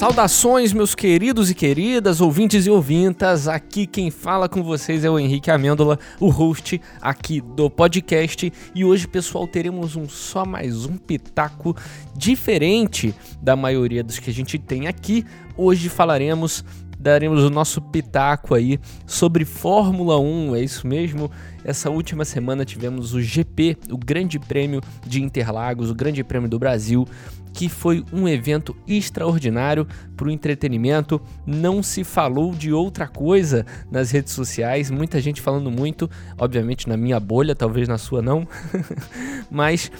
Saudações, meus queridos e queridas, ouvintes e ouvintas. Aqui quem fala com vocês é o Henrique Amêndola, o host aqui do podcast. E hoje, pessoal, teremos um só mais um pitaco diferente da maioria dos que a gente tem aqui. Hoje falaremos daremos o nosso pitaco aí sobre Fórmula 1, é isso mesmo? Essa última semana tivemos o GP, o Grande Prêmio de Interlagos, o Grande Prêmio do Brasil, que foi um evento extraordinário para o entretenimento. Não se falou de outra coisa nas redes sociais, muita gente falando muito, obviamente na minha bolha, talvez na sua não, mas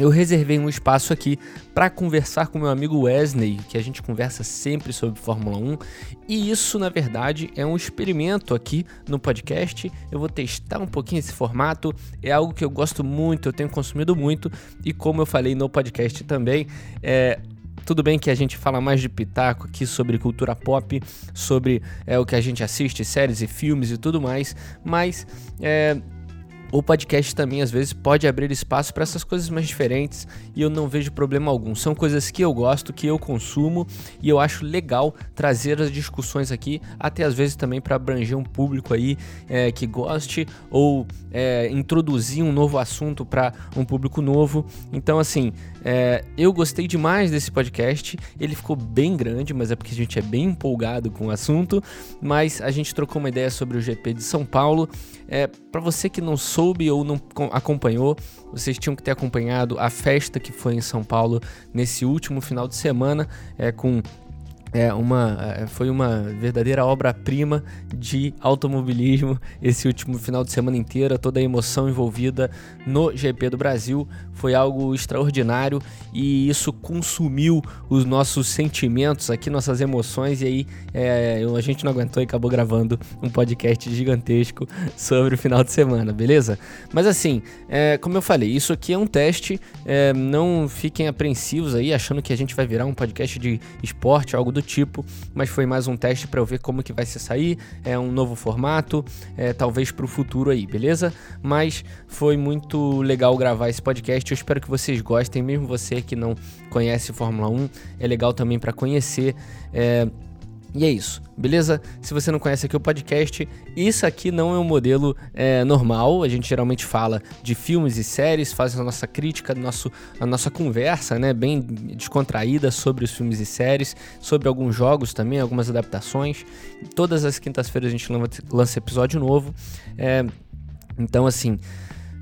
eu reservei um espaço aqui para conversar com meu amigo Wesley, que a gente conversa sempre sobre Fórmula 1, e isso na verdade é um experimento aqui no podcast. Eu vou testar um pouquinho esse formato, é algo que eu gosto muito, eu tenho consumido muito, e como eu falei no podcast também, é, tudo bem que a gente fala mais de pitaco aqui sobre cultura pop, sobre é, o que a gente assiste, séries e filmes e tudo mais, mas é, o podcast também às vezes pode abrir espaço para essas coisas mais diferentes e eu não vejo problema algum. São coisas que eu gosto, que eu consumo e eu acho legal trazer as discussões aqui, até às vezes também para abranger um público aí é, que goste ou é, introduzir um novo assunto para um público novo. Então, assim, é, eu gostei demais desse podcast. Ele ficou bem grande, mas é porque a gente é bem empolgado com o assunto. Mas a gente trocou uma ideia sobre o GP de São Paulo. É, para você que não soube ou não acompanhou, vocês tinham que ter acompanhado a festa que foi em São Paulo nesse último final de semana, é, com é uma, é, foi uma verdadeira obra-prima de automobilismo esse último final de semana inteira, toda a emoção envolvida no GP do Brasil foi algo extraordinário e isso consumiu os nossos sentimentos aqui, nossas emoções, e aí é, a gente não aguentou e acabou gravando um podcast gigantesco sobre o final de semana, beleza? Mas assim, é, como eu falei, isso aqui é um teste, é, não fiquem apreensivos aí achando que a gente vai virar um podcast de esporte, algo do do tipo, mas foi mais um teste para eu ver como que vai se sair, é um novo formato, é, talvez para o futuro aí, beleza? Mas foi muito legal gravar esse podcast, eu espero que vocês gostem, mesmo você que não conhece Fórmula 1, é legal também para conhecer. É, e é isso, beleza? Se você não conhece aqui o podcast, isso aqui não é um modelo é, normal. A gente geralmente fala de filmes e séries, faz a nossa crítica, nosso, a nossa conversa, né? Bem descontraída sobre os filmes e séries, sobre alguns jogos também, algumas adaptações. Todas as quintas-feiras a gente lança episódio novo. É, então, assim.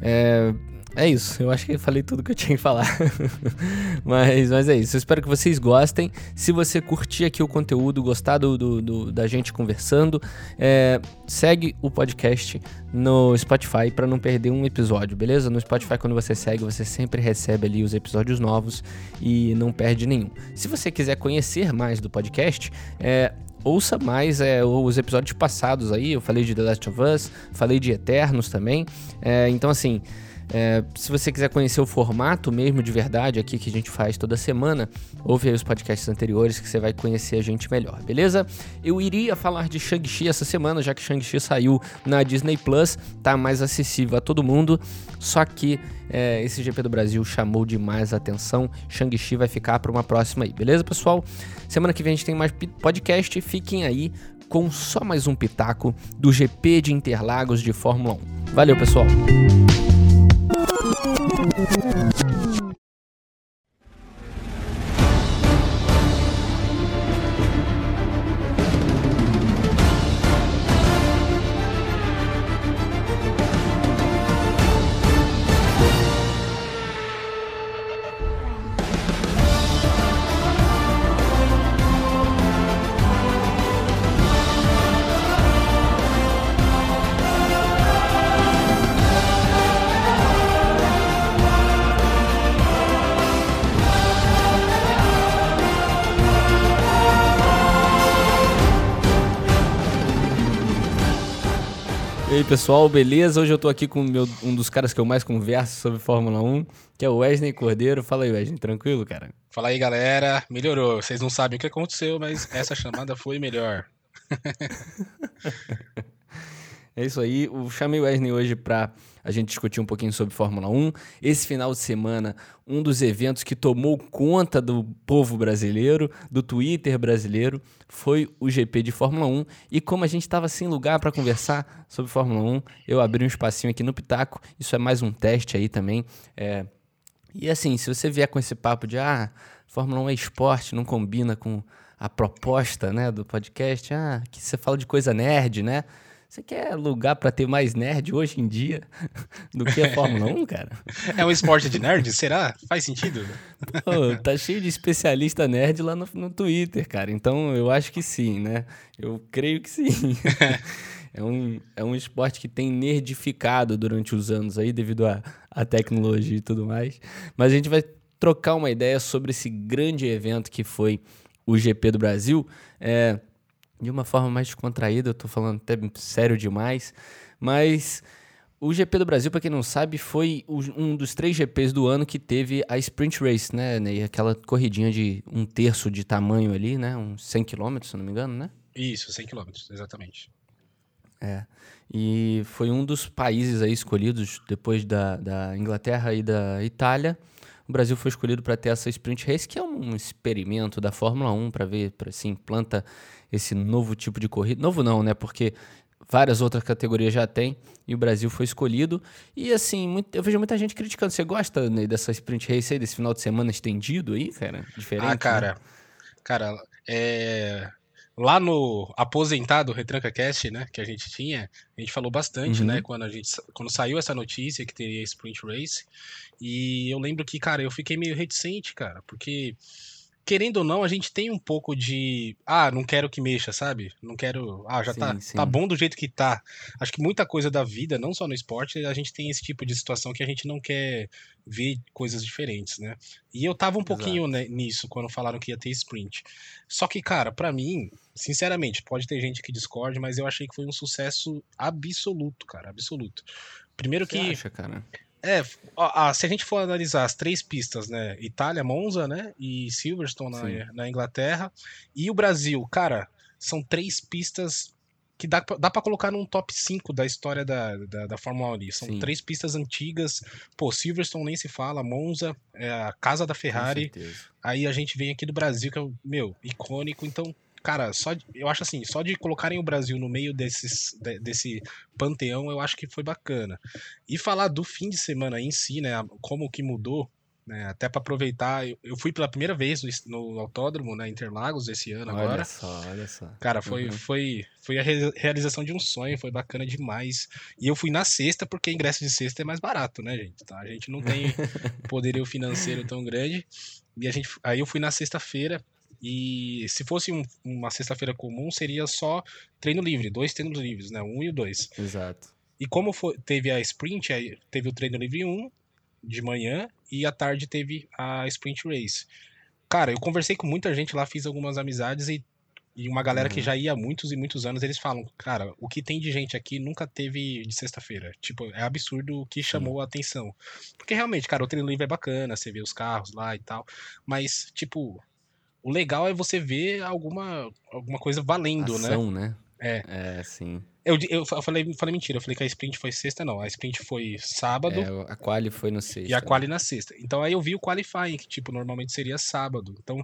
É, é isso, eu acho que falei tudo que eu tinha que falar. mas, mas é isso, eu espero que vocês gostem. Se você curtir aqui o conteúdo, gostar do, do, do da gente conversando, é, segue o podcast no Spotify para não perder um episódio, beleza? No Spotify, quando você segue, você sempre recebe ali os episódios novos e não perde nenhum. Se você quiser conhecer mais do podcast, é, ouça mais é, os episódios passados aí. Eu falei de The Last of Us, falei de Eternos também. É, então, assim. É, se você quiser conhecer o formato mesmo de verdade aqui que a gente faz toda semana, ouve aí os podcasts anteriores que você vai conhecer a gente melhor, beleza? Eu iria falar de Shang-Chi essa semana, já que Shang-Chi saiu na Disney Plus, tá mais acessível a todo mundo, só que é, esse GP do Brasil chamou demais a atenção. Shang-Chi vai ficar para uma próxima aí, beleza, pessoal? Semana que vem a gente tem mais podcast, fiquem aí com só mais um pitaco do GP de Interlagos de Fórmula 1. Valeu, pessoal! Thank you. Aí, pessoal, beleza? Hoje eu tô aqui com meu, um dos caras que eu mais converso sobre Fórmula 1, que é o Wesley Cordeiro. Fala aí, Wesley, tranquilo, cara? Fala aí, galera. Melhorou. Vocês não sabem o que aconteceu, mas essa chamada foi melhor. é isso aí. Eu chamei o Wesley hoje pra a gente discutiu um pouquinho sobre Fórmula 1. Esse final de semana, um dos eventos que tomou conta do povo brasileiro, do Twitter brasileiro, foi o GP de Fórmula 1. E como a gente estava sem lugar para conversar sobre Fórmula 1, eu abri um espacinho aqui no Pitaco. Isso é mais um teste aí também. É... E assim, se você vier com esse papo de ah, Fórmula 1 é esporte, não combina com a proposta né, do podcast, ah, que você fala de coisa nerd, né? Você quer lugar para ter mais nerd hoje em dia do que a Fórmula 1, cara? É um esporte de nerd? Será? Faz sentido? Pô, tá cheio de especialista nerd lá no, no Twitter, cara. Então eu acho que sim, né? Eu creio que sim. é, um, é um esporte que tem nerdificado durante os anos aí, devido à tecnologia e tudo mais. Mas a gente vai trocar uma ideia sobre esse grande evento que foi o GP do Brasil. É, de uma forma mais descontraída, eu tô falando até sério demais, mas o GP do Brasil, para quem não sabe, foi um dos três GPs do ano que teve a Sprint Race, né, Ney? Aquela corridinha de um terço de tamanho ali, né? Uns 100 km, se não me engano, né? Isso, 100 km, exatamente. É. E foi um dos países aí escolhidos depois da, da Inglaterra e da Itália o Brasil foi escolhido para ter essa Sprint Race, que é um experimento da Fórmula 1 para ver para se implanta esse novo tipo de corrida. Novo não, né? Porque várias outras categorias já tem e o Brasil foi escolhido. E assim, muito, eu vejo muita gente criticando. Você gosta né, dessa sprint race aí, desse final de semana estendido aí, cara? Diferente. Ah, cara. Né? Cara, é lá no aposentado Retranca Cast, né, que a gente tinha, a gente falou bastante, né, uhum. né, quando a gente quando saiu essa notícia que teria sprint race. E eu lembro que, cara, eu fiquei meio reticente, cara, porque querendo ou não, a gente tem um pouco de. Ah, não quero que mexa, sabe? Não quero. Ah, já sim, tá, sim. tá bom do jeito que tá. Acho que muita coisa da vida, não só no esporte, a gente tem esse tipo de situação que a gente não quer ver coisas diferentes, né? E eu tava um Exato. pouquinho né, nisso quando falaram que ia ter sprint. Só que, cara, para mim, sinceramente, pode ter gente que discorde, mas eu achei que foi um sucesso absoluto, cara, absoluto. Primeiro Você que. Acha, cara? É, a, a, se a gente for analisar as três pistas, né? Itália, Monza, né? E Silverstone na, na, Inglaterra. E o Brasil, cara, são três pistas que dá, dá para colocar num top 5 da história da, da, da Fórmula 1 ali. São Sim. três pistas antigas. Pô, Silverstone nem se fala, Monza, é a casa da Ferrari. Aí a gente vem aqui do Brasil, que é, meu, icônico. Então, cara, só de, eu acho assim, só de colocarem o Brasil no meio desses, de, desse panteão, eu acho que foi bacana. E falar do fim de semana em si, né, como que mudou, né, até para aproveitar, eu, eu, fui pela primeira vez no, no, autódromo, na né, Interlagos esse ano olha agora. Olha só, olha só. Cara, foi, uhum. foi, foi a re realização de um sonho, foi bacana demais. E eu fui na sexta porque ingresso de sexta é mais barato, né, gente? Tá? A gente não tem poderio financeiro tão grande. E a gente, aí eu fui na sexta-feira, e se fosse um, uma sexta-feira comum, seria só treino livre, dois treinos livres, né? Um e o dois. Exato. E como foi, teve a sprint, teve o treino livre 1 de manhã e à tarde teve a sprint race. Cara, eu conversei com muita gente lá, fiz algumas amizades e, e uma galera uhum. que já ia há muitos e muitos anos, eles falam, cara, o que tem de gente aqui nunca teve de sexta-feira. Tipo, é absurdo o que chamou uhum. a atenção. Porque realmente, cara, o treino livre é bacana, você vê os carros lá e tal, mas, tipo, o legal é você ver alguma, alguma coisa valendo, Ação, né? né? É. É, sim. Eu, eu falei, falei mentira, eu falei que a sprint foi sexta, não. A sprint foi sábado. É, a quali foi no sexta. E a quali na sexta. Então aí eu vi o qualifying, que tipo, normalmente seria sábado. Então,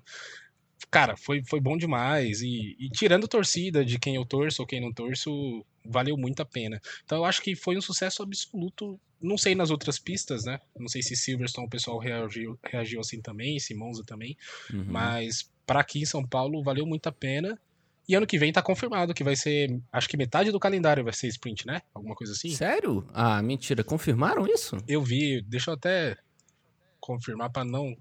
cara, foi, foi bom demais. E, e tirando torcida de quem eu torço ou quem não torço, valeu muito a pena. Então eu acho que foi um sucesso absoluto. Não sei nas outras pistas, né? Não sei se Silverstone o pessoal reagiu, reagiu assim também, se Monza também. Uhum. Mas para aqui em São Paulo valeu muito a pena. E ano que vem tá confirmado que vai ser, acho que metade do calendário vai ser sprint, né? Alguma coisa assim. Sério? Ah, mentira. Confirmaram isso? Eu vi, deixa eu até confirmar para não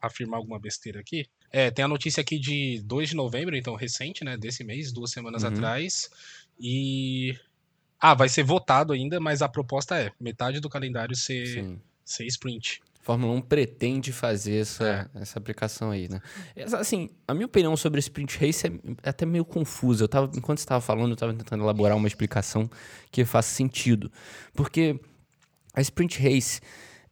afirmar alguma besteira aqui. É, tem a notícia aqui de 2 de novembro, então recente, né, desse mês, duas semanas uhum. atrás. E ah, vai ser votado ainda, mas a proposta é metade do calendário ser, ser sprint. Fórmula 1 pretende fazer essa, é. essa aplicação aí, né? Assim, a minha opinião sobre Sprint Race é até meio confusa. Eu tava, enquanto você estava falando, eu estava tentando elaborar uma explicação que faça sentido. Porque a Sprint Race,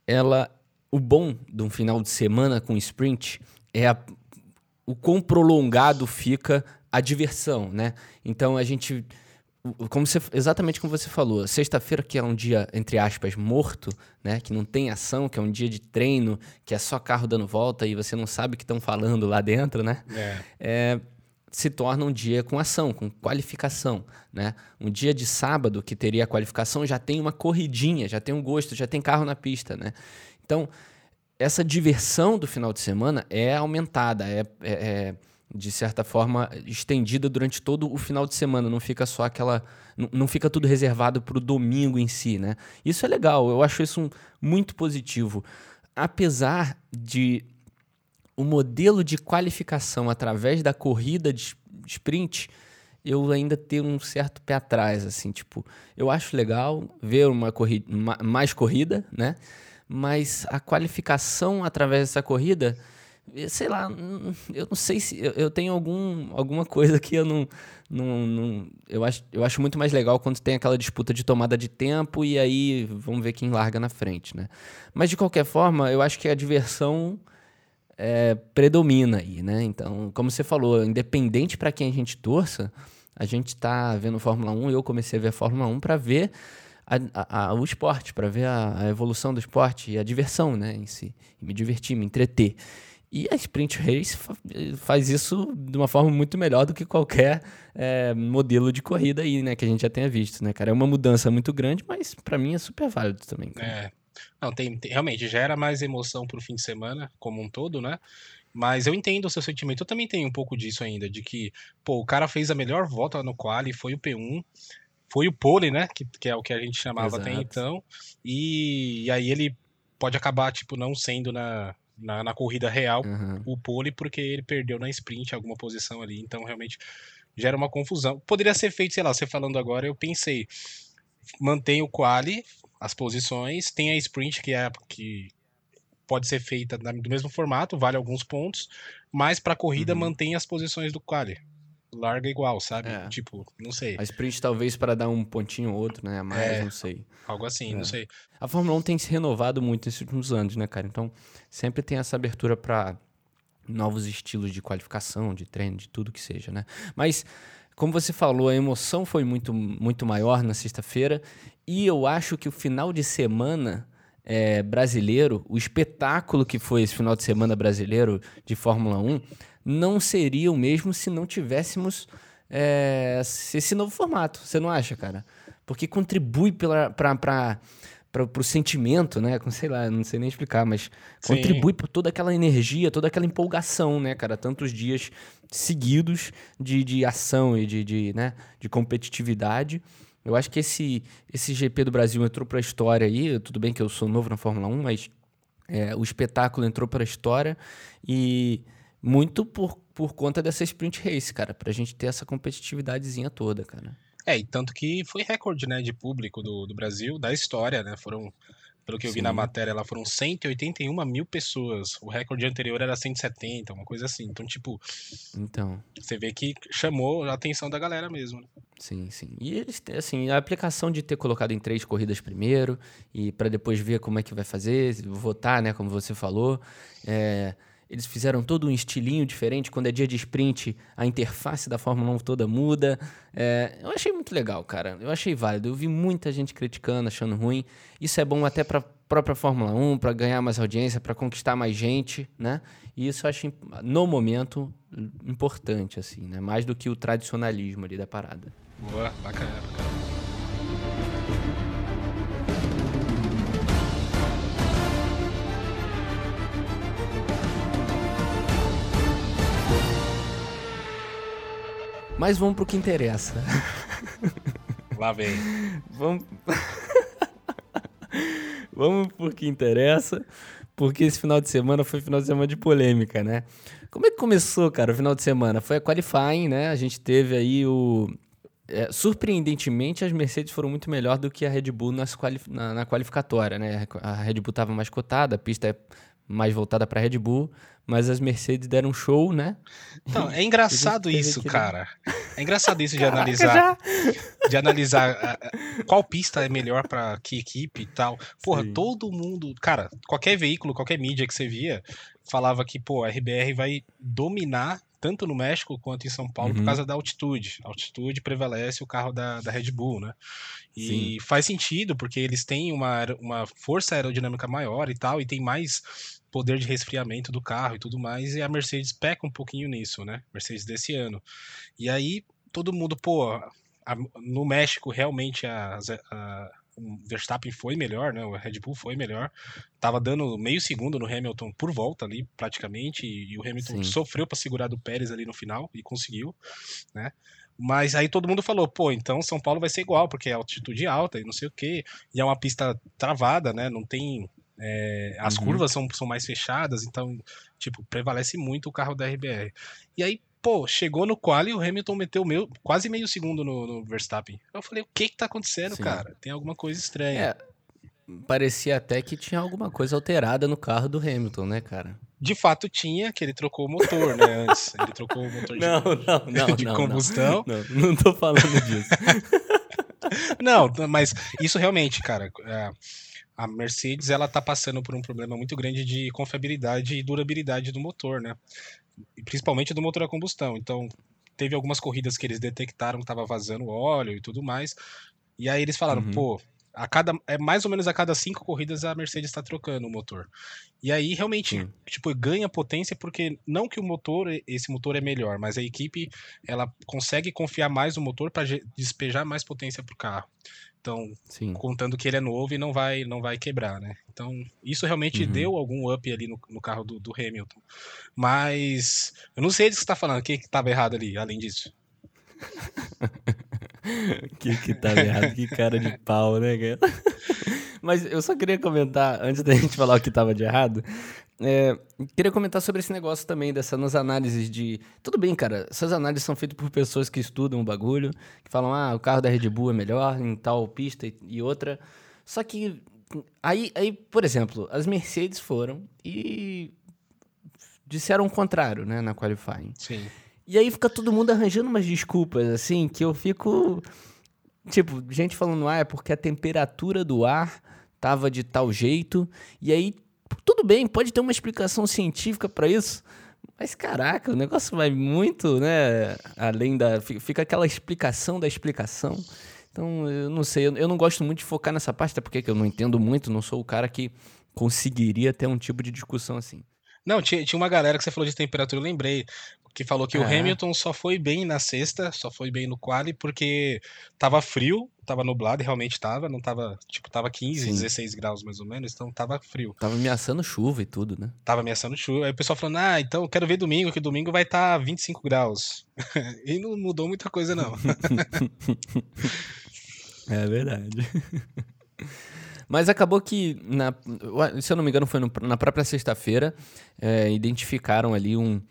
ela... O bom de um final de semana com sprint é a, o quão prolongado fica a diversão, né? Então a gente como você, exatamente como você falou, sexta-feira que é um dia, entre aspas, morto, né? Que não tem ação, que é um dia de treino, que é só carro dando volta e você não sabe o que estão falando lá dentro, né? É. é. se torna um dia com ação, com qualificação, né? Um dia de sábado que teria a qualificação já tem uma corridinha, já tem um gosto, já tem carro na pista, né? Então, essa diversão do final de semana é aumentada, é, é, é de certa forma, estendida durante todo o final de semana. Não fica só aquela. Não fica tudo reservado para o domingo em si, né? Isso é legal, eu acho isso um, muito positivo. Apesar de o modelo de qualificação através da corrida de sprint, eu ainda ter um certo pé atrás, assim, tipo, eu acho legal ver uma corrida, mais corrida, né? Mas a qualificação através dessa corrida sei lá, eu não sei se eu, eu, tenho algum, alguma coisa que eu não, não, não, eu, acho, eu acho muito mais legal quando tem aquela disputa de tomada de tempo e aí vamos ver quem larga na frente, né? Mas de qualquer forma, eu acho que a diversão é, predomina aí, né? Então, como você falou, independente para quem a gente torça, a gente está vendo Fórmula 1, eu comecei a ver a Fórmula 1 para ver a, a, a, o esporte, para ver a, evolução do esporte e a diversão, né, em si, e me divertir, me entreter. E a Sprint Race faz isso de uma forma muito melhor do que qualquer é, modelo de corrida aí, né? Que a gente já tenha visto, né, cara? É uma mudança muito grande, mas para mim é super válido também. Cara. É. Não, tem, tem, realmente gera mais emoção pro fim de semana, como um todo, né? Mas eu entendo o seu sentimento. Eu também tenho um pouco disso ainda, de que, pô, o cara fez a melhor volta no quali, foi o P1, foi o pole, né? Que, que é o que a gente chamava Exato. até então. E, e aí ele pode acabar, tipo, não sendo na, na, na corrida real uhum. o pole, porque ele perdeu na sprint alguma posição ali. Então, realmente, gera uma confusão. Poderia ser feito, sei lá, você falando agora, eu pensei, mantém o quali, as posições, tem a sprint que é que pode ser feita do mesmo formato, vale alguns pontos, mas para corrida uhum. mantém as posições do quali larga igual, sabe? É. Tipo, não sei. A sprint talvez para dar um pontinho ou outro, né? A mais, é, não sei. Algo assim, é. não sei. A Fórmula 1 tem se renovado muito nesses últimos anos, né, cara? Então, sempre tem essa abertura para novos estilos de qualificação, de treino, de tudo que seja, né? Mas como você falou, a emoção foi muito, muito maior na sexta-feira e eu acho que o final de semana é, brasileiro, o espetáculo que foi esse final de semana brasileiro de Fórmula 1, não seria o mesmo se não tivéssemos é, esse novo formato. Você não acha, cara? Porque contribui para para o sentimento, né? Sei lá, não sei nem explicar, mas Sim. contribui por toda aquela energia, toda aquela empolgação, né, cara? Tantos dias seguidos de, de ação e de, de, né, de competitividade. Eu acho que esse, esse GP do Brasil entrou para a história aí. Tudo bem que eu sou novo na Fórmula 1, mas é, o espetáculo entrou para a história e muito por, por conta dessa sprint race, cara, pra gente ter essa competitividadezinha toda, cara. É, e tanto que foi recorde, né, de público do, do Brasil, da história, né, foram, pelo que eu Sim. vi na matéria, lá foram 181 mil pessoas, o recorde anterior era 170, uma coisa assim, então, tipo... Então... Você vê que chamou a atenção da galera mesmo, né? Sim, sim. E eles, assim, a aplicação de ter colocado em três corridas primeiro e para depois ver como é que vai fazer, votar, né, como você falou, é eles fizeram todo um estilinho diferente. Quando é dia de sprint, a interface da Fórmula 1 toda muda. É, eu achei muito legal, cara. Eu achei válido. Eu vi muita gente criticando, achando ruim. Isso é bom até para própria Fórmula 1, para ganhar mais audiência, para conquistar mais gente, né? E isso eu acho, no momento, importante, assim, né? Mais do que o tradicionalismo ali da parada. Boa, bacana, bacana. Mas vamos pro que interessa. Lá vem. Vamos. vamos pro que interessa, porque esse final de semana foi final de semana de polêmica, né? Como é que começou, cara, o final de semana? Foi a qualifying, né? A gente teve aí o. É, surpreendentemente, as Mercedes foram muito melhor do que a Red Bull nas quali... na, na qualificatória, né? A Red Bull estava mais cotada, a pista é mais voltada para Red Bull, mas as Mercedes deram show, né? Então, é engraçado isso, cara. É engraçado isso de Caraca, analisar, já? de analisar qual pista é melhor para que equipe e tal. Porra, Sim. todo mundo, cara, qualquer veículo, qualquer mídia que você via, falava que, pô, a RBR vai dominar tanto no México quanto em São Paulo, uhum. por causa da altitude. A altitude prevalece o carro da, da Red Bull, né? E Sim. faz sentido, porque eles têm uma, uma força aerodinâmica maior e tal, e tem mais poder de resfriamento do carro e tudo mais, e a Mercedes peca um pouquinho nisso, né? Mercedes desse ano. E aí todo mundo, pô, a, no México realmente a, a, o Verstappen foi melhor, né? O Red Bull foi melhor. Tava dando meio segundo no Hamilton por volta ali, praticamente, e, e o Hamilton Sim. sofreu para segurar do Pérez ali no final e conseguiu, né? Mas aí todo mundo falou, pô, então São Paulo vai ser igual, porque é altitude alta e não sei o quê. E é uma pista travada, né? Não tem. É, as uhum. curvas são, são mais fechadas, então, tipo, prevalece muito o carro da RBR. E aí, pô, chegou no quali e o Hamilton meteu meio, quase meio segundo no, no, Verstappen. Eu falei, o que que tá acontecendo, Sim. cara? Tem alguma coisa estranha. É, parecia até que tinha alguma coisa alterada no carro do Hamilton, né, cara? De fato tinha, que ele trocou o motor, né, antes. Ele trocou o motor de, não, não, não, de combustão. Não, não, não tô falando disso. não, mas isso realmente, cara... É, a Mercedes ela tá passando por um problema muito grande de confiabilidade e durabilidade do motor, né? principalmente do motor a combustão. Então, teve algumas corridas que eles detectaram que estava vazando óleo e tudo mais. E aí eles falaram, uhum. pô, a cada é mais ou menos a cada cinco corridas a Mercedes está trocando o motor. E aí realmente Sim. tipo ganha potência porque não que o motor esse motor é melhor, mas a equipe ela consegue confiar mais no motor para despejar mais potência para o carro. Então, Sim. contando que ele é novo e não vai não vai quebrar, né? Então, isso realmente uhum. deu algum up ali no, no carro do, do, Hamilton. Mas eu não sei do que você está falando, o que estava errado ali, além disso. O que que tava errado? Que cara de pau, né, cara? Mas eu só queria comentar, antes da gente falar o que tava de errado, é, queria comentar sobre esse negócio também, dessas análises de. Tudo bem, cara, essas análises são feitas por pessoas que estudam o bagulho, que falam, ah, o carro da Red Bull é melhor em tal pista e, e outra. Só que. Aí, aí, por exemplo, as Mercedes foram e disseram o contrário, né, na qualifying. Sim. E aí fica todo mundo arranjando umas desculpas, assim, que eu fico. Tipo, gente falando, ah, é porque a temperatura do ar tava de tal jeito. E aí tudo bem, pode ter uma explicação científica para isso, mas caraca, o negócio vai muito, né? Além da. Fica aquela explicação da explicação. Então, eu não sei, eu não gosto muito de focar nessa parte, até porque eu não entendo muito, não sou o cara que conseguiria ter um tipo de discussão assim. Não, tinha, tinha uma galera que você falou de temperatura, eu lembrei que falou que é. o Hamilton só foi bem na sexta, só foi bem no quali porque tava frio, tava nublado, e realmente tava, não tava, tipo, tava 15, Sim. 16 graus mais ou menos, então tava frio. Tava ameaçando chuva e tudo, né? Tava ameaçando chuva. Aí o pessoal falando: "Ah, então eu quero ver domingo, que domingo vai estar tá 25 graus". e não mudou muita coisa não. é verdade. Mas acabou que, na, se eu não me engano, foi no, na própria sexta-feira, é, identificaram ali um,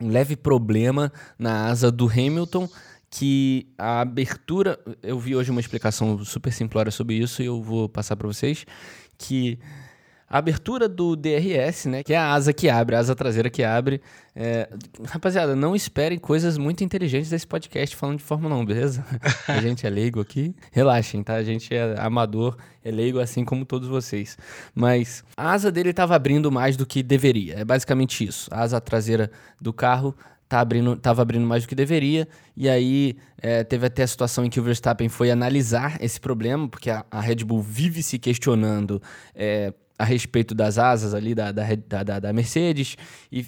um leve problema na asa do Hamilton que a abertura, eu vi hoje uma explicação super simplória sobre isso e eu vou passar para vocês, que a abertura do DRS, né, que é a asa que abre, a asa traseira que abre. É... Rapaziada, não esperem coisas muito inteligentes desse podcast falando de Fórmula 1, beleza? a gente é leigo aqui. Relaxem, tá? A gente é amador, é leigo assim como todos vocês. Mas a asa dele estava abrindo mais do que deveria. É basicamente isso. A asa traseira do carro tá abrindo, tava abrindo mais do que deveria. E aí é, teve até a situação em que o Verstappen foi analisar esse problema, porque a, a Red Bull vive se questionando é, a respeito das asas ali da, da, da, da Mercedes. E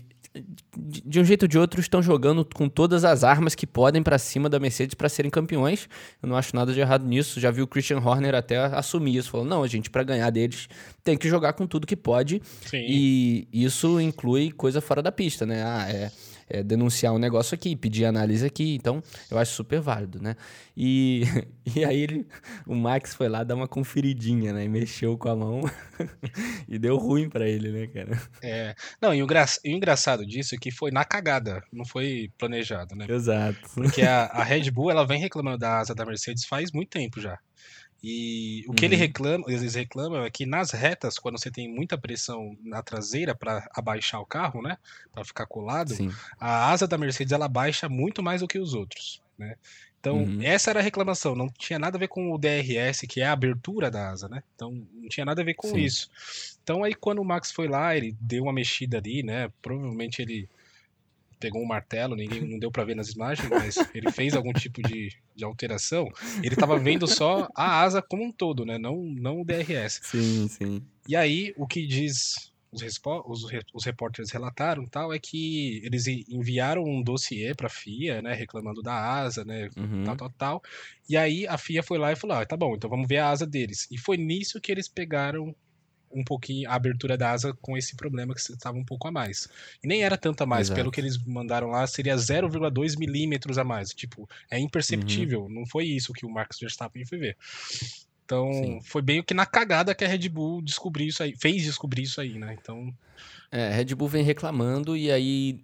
de um jeito ou de outro estão jogando com todas as armas que podem para cima da Mercedes para serem campeões. Eu não acho nada de errado nisso. Já vi o Christian Horner até assumir isso, falou: "Não, a gente para ganhar deles tem que jogar com tudo que pode". Sim. E isso inclui coisa fora da pista, né? Ah, é é, denunciar um negócio aqui, pedir análise aqui. Então, eu acho super válido, né? E, e aí ele, o Max foi lá dar uma conferidinha, né? E mexeu com a mão e deu ruim para ele, né, cara? É. Não, e o, gra... e o engraçado disso é que foi na cagada, não foi planejado, né? Exato. Porque a, a Red Bull, ela vem reclamando da asa da Mercedes faz muito tempo já. E o que uhum. ele reclama, eles reclamam é que nas retas, quando você tem muita pressão na traseira para abaixar o carro, né, para ficar colado, Sim. a asa da Mercedes ela baixa muito mais do que os outros, né? Então, uhum. essa era a reclamação, não tinha nada a ver com o DRS, que é a abertura da asa, né? Então, não tinha nada a ver com Sim. isso. Então, aí quando o Max foi lá, ele deu uma mexida ali, né? Provavelmente ele pegou um martelo, ninguém não deu para ver nas imagens, mas ele fez algum tipo de, de alteração. Ele estava vendo só a asa como um todo, né? Não, não o DRS. Sim, sim. E aí, o que diz os, os, os repórteres relataram tal é que eles enviaram um dossiê para a FIA, né, reclamando da asa, né, uhum. tal, tal, tal. E aí a FIA foi lá e falou: ah, tá bom, então vamos ver a asa deles. E foi nisso que eles pegaram um pouquinho a abertura da asa com esse problema que estava um pouco a mais. E nem era tanto a mais, Exato. pelo que eles mandaram lá, seria 0,2 milímetros a mais. Tipo, é imperceptível. Uhum. Não foi isso que o Max Verstappen foi ver. Então, Sim. foi bem o que na cagada que a Red Bull descobriu isso aí, fez descobrir isso aí, né? Então. É, a Red Bull vem reclamando e aí,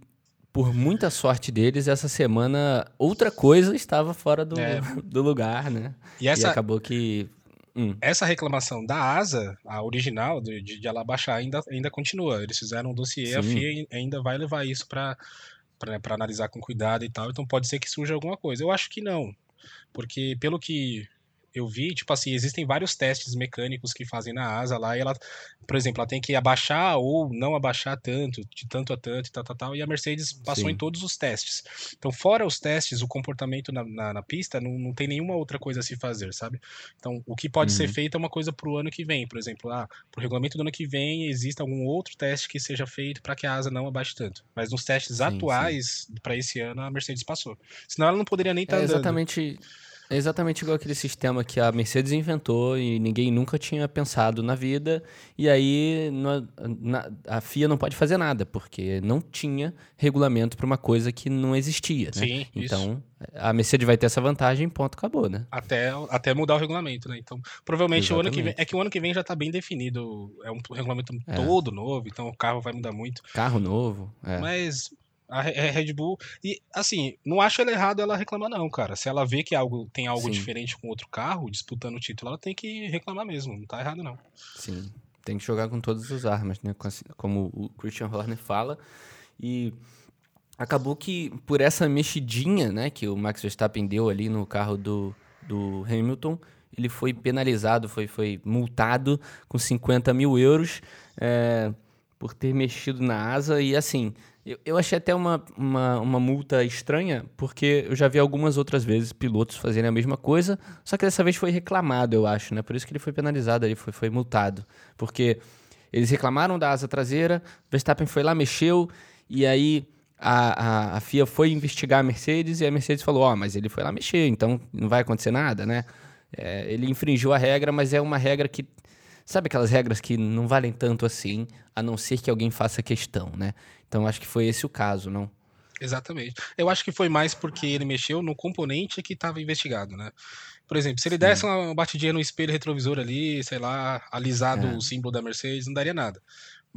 por muita sorte deles, essa semana outra coisa estava fora do, é. do lugar, né? E, essa, e acabou que. Hum. Essa reclamação da asa, a original, de, de, Alabaxá, ainda, ainda continua. Eles fizeram um dossiê, Sim. a FIA ainda vai levar isso para para analisar com cuidado e tal. Então pode ser que surja alguma coisa. Eu acho que não. Porque pelo que eu vi, tipo assim, existem vários testes mecânicos que fazem na asa lá, e ela, por exemplo, ela tem que abaixar ou não abaixar tanto, de tanto a tanto e tal, tal, tal, e a Mercedes passou Sim. em todos os testes. Então, fora os testes, o comportamento na, na, na, pista, não, não tem nenhuma outra coisa a se fazer, sabe? Então, o que pode uhum. ser feito é uma coisa pro ano que vem, por exemplo, ah, pro regulamento do ano que vem existe algum outro teste que seja feito para que a asa não abaixe tanto. Mas nos testes sim, atuais, para esse ano, a Mercedes passou. Senão ela não poderia nem estar tá é exatamente é exatamente igual aquele sistema que a Mercedes inventou e ninguém nunca tinha pensado na vida. E aí na, a FIA não pode fazer nada, porque não tinha regulamento para uma coisa que não existia. Né? Sim, então isso. a Mercedes vai ter essa vantagem, ponto, acabou, né? Até, até mudar o regulamento, né? Então, provavelmente o ano que vem. É que o ano que vem já está bem definido. É um regulamento é. todo novo, então o carro vai mudar muito. Carro novo. É. Mas a Red Bull. E, assim, não acho ela errado ela reclamar, não, cara. Se ela vê que algo, tem algo Sim. diferente com outro carro, disputando o título, ela tem que reclamar mesmo. Não tá errado, não. Sim. Tem que jogar com todas as armas, né? Como o Christian Horner fala. E acabou que, por essa mexidinha, né, que o Max Verstappen deu ali no carro do, do Hamilton, ele foi penalizado, foi, foi multado com 50 mil euros é, por ter mexido na asa. E assim, eu, eu achei até uma, uma, uma, multa estranha, porque eu já vi algumas outras vezes pilotos fazerem a mesma coisa, só que dessa vez foi reclamado, eu acho, né? Por isso que ele foi penalizado, ele foi, foi multado. Porque eles reclamaram da asa traseira, Verstappen foi lá, mexeu, e aí a, a, a FIA foi investigar a Mercedes, e a Mercedes falou: Ó, oh, mas ele foi lá mexer, então não vai acontecer nada, né? É, ele infringiu a regra, mas é uma regra que Sabe aquelas regras que não valem tanto assim, a não ser que alguém faça questão, né? Então acho que foi esse o caso, não? Exatamente. Eu acho que foi mais porque ele mexeu no componente que estava investigado, né? Por exemplo, se ele Sim. desse uma batidinha no espelho retrovisor ali, sei lá, alisado é. o símbolo da Mercedes, não daria nada.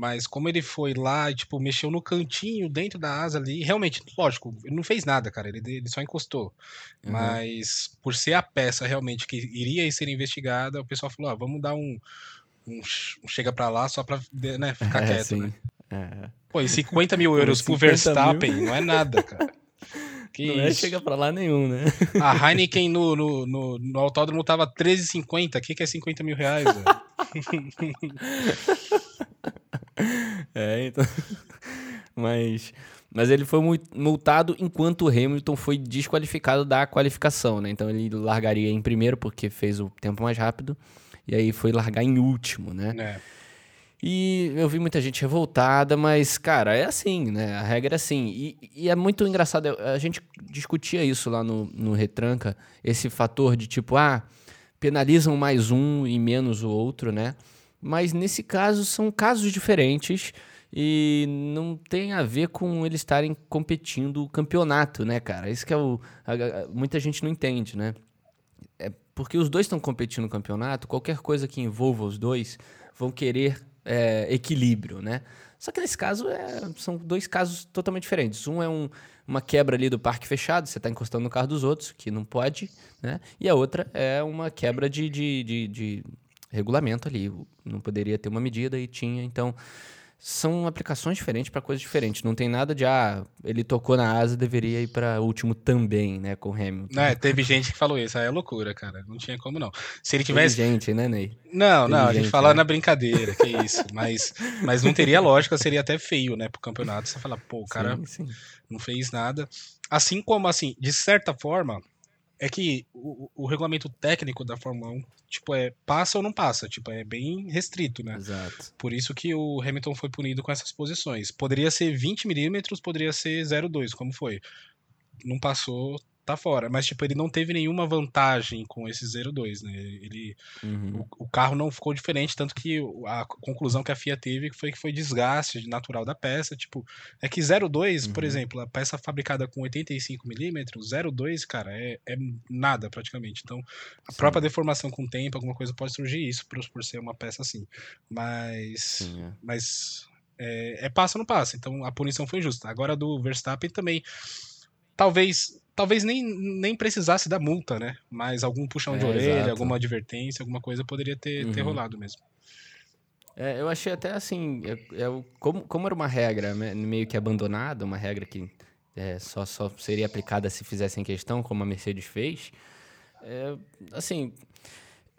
Mas como ele foi lá e, tipo, mexeu no cantinho dentro da asa ali, realmente, lógico, ele não fez nada, cara, ele, ele só encostou. Uhum. Mas por ser a peça realmente que iria ser investigada, o pessoal falou: ah, vamos dar um, um, chega pra lá só pra né, ficar é, quieto, sim. né? É. Pô, e 50 mil euros pro Verstappen mil? não é nada, cara. Que não é chega pra lá nenhum, né? A Heineken no, no, no, no autódromo tava 13,50. O que, que é 50 mil reais? é, então. Mas, mas ele foi multado enquanto o Hamilton foi desqualificado da qualificação, né? Então ele largaria em primeiro porque fez o tempo mais rápido e aí foi largar em último, né? É. E eu vi muita gente revoltada, mas, cara, é assim, né? A regra é assim. E, e, é muito engraçado, a gente discutia isso lá no, no Retranca, esse fator de tipo, ah, penalizam mais um e menos o outro, né? Mas nesse caso são casos diferentes e não tem a ver com eles estarem competindo o campeonato, né, cara? Isso que é o. A, a, muita gente não entende, né? É porque os dois estão competindo no campeonato, qualquer coisa que envolva os dois vão querer é, equilíbrio, né? Só que nesse caso é, são dois casos totalmente diferentes. Um é um, uma quebra ali do parque fechado, você está encostando no carro dos outros, que não pode, né? E a outra é uma quebra de, de, de, de regulamento ali. Não poderia ter uma medida e tinha, então são aplicações diferentes para coisas diferentes. Não tem nada de, ah, ele tocou na asa, deveria ir para último também, né, com o Hamilton. É, teve gente que falou isso, aí é loucura, cara. Não tinha como não. Se ele tivesse. gente, né, Ney? Não, não, a gente fala né? na brincadeira, que isso. Mas, mas não teria lógica, seria até feio, né, pro campeonato. Você fala, pô, o cara sim, sim. não fez nada. Assim como, assim, de certa forma, é que o, o, regulamento técnico da Fórmula 1, tipo, é passa ou não passa, tipo, é bem restrito, né? Exato. Por isso que o Hamilton foi punido com essas posições. Poderia ser 20 milímetros, poderia ser 0,2, como foi. Não passou, tá fora. Mas, tipo, ele não teve nenhuma vantagem com esse 0-2, né? Ele, uhum. o, o, carro não ficou diferente, tanto que a conclusão que a FIA teve foi que foi desgaste natural da peça. Tipo, é que 0-2, uhum. por exemplo, a peça fabricada com 85mm, 0-2, cara, é, é nada praticamente. Então, a Sim. própria deformação com o tempo, alguma coisa pode surgir isso por, por ser uma peça assim. Mas. Sim, é. Mas. É, é passa ou não passa. Então a punição foi justa. Agora do Verstappen também. Talvez talvez nem, nem precisasse da multa, né? Mas algum puxão é, de orelha, exato. alguma advertência, alguma coisa poderia ter, uhum. ter rolado mesmo. É, eu achei até assim, é, é, como, como era uma regra meio que abandonada, uma regra que é, só, só seria aplicada se fizessem questão, como a Mercedes fez, é, assim,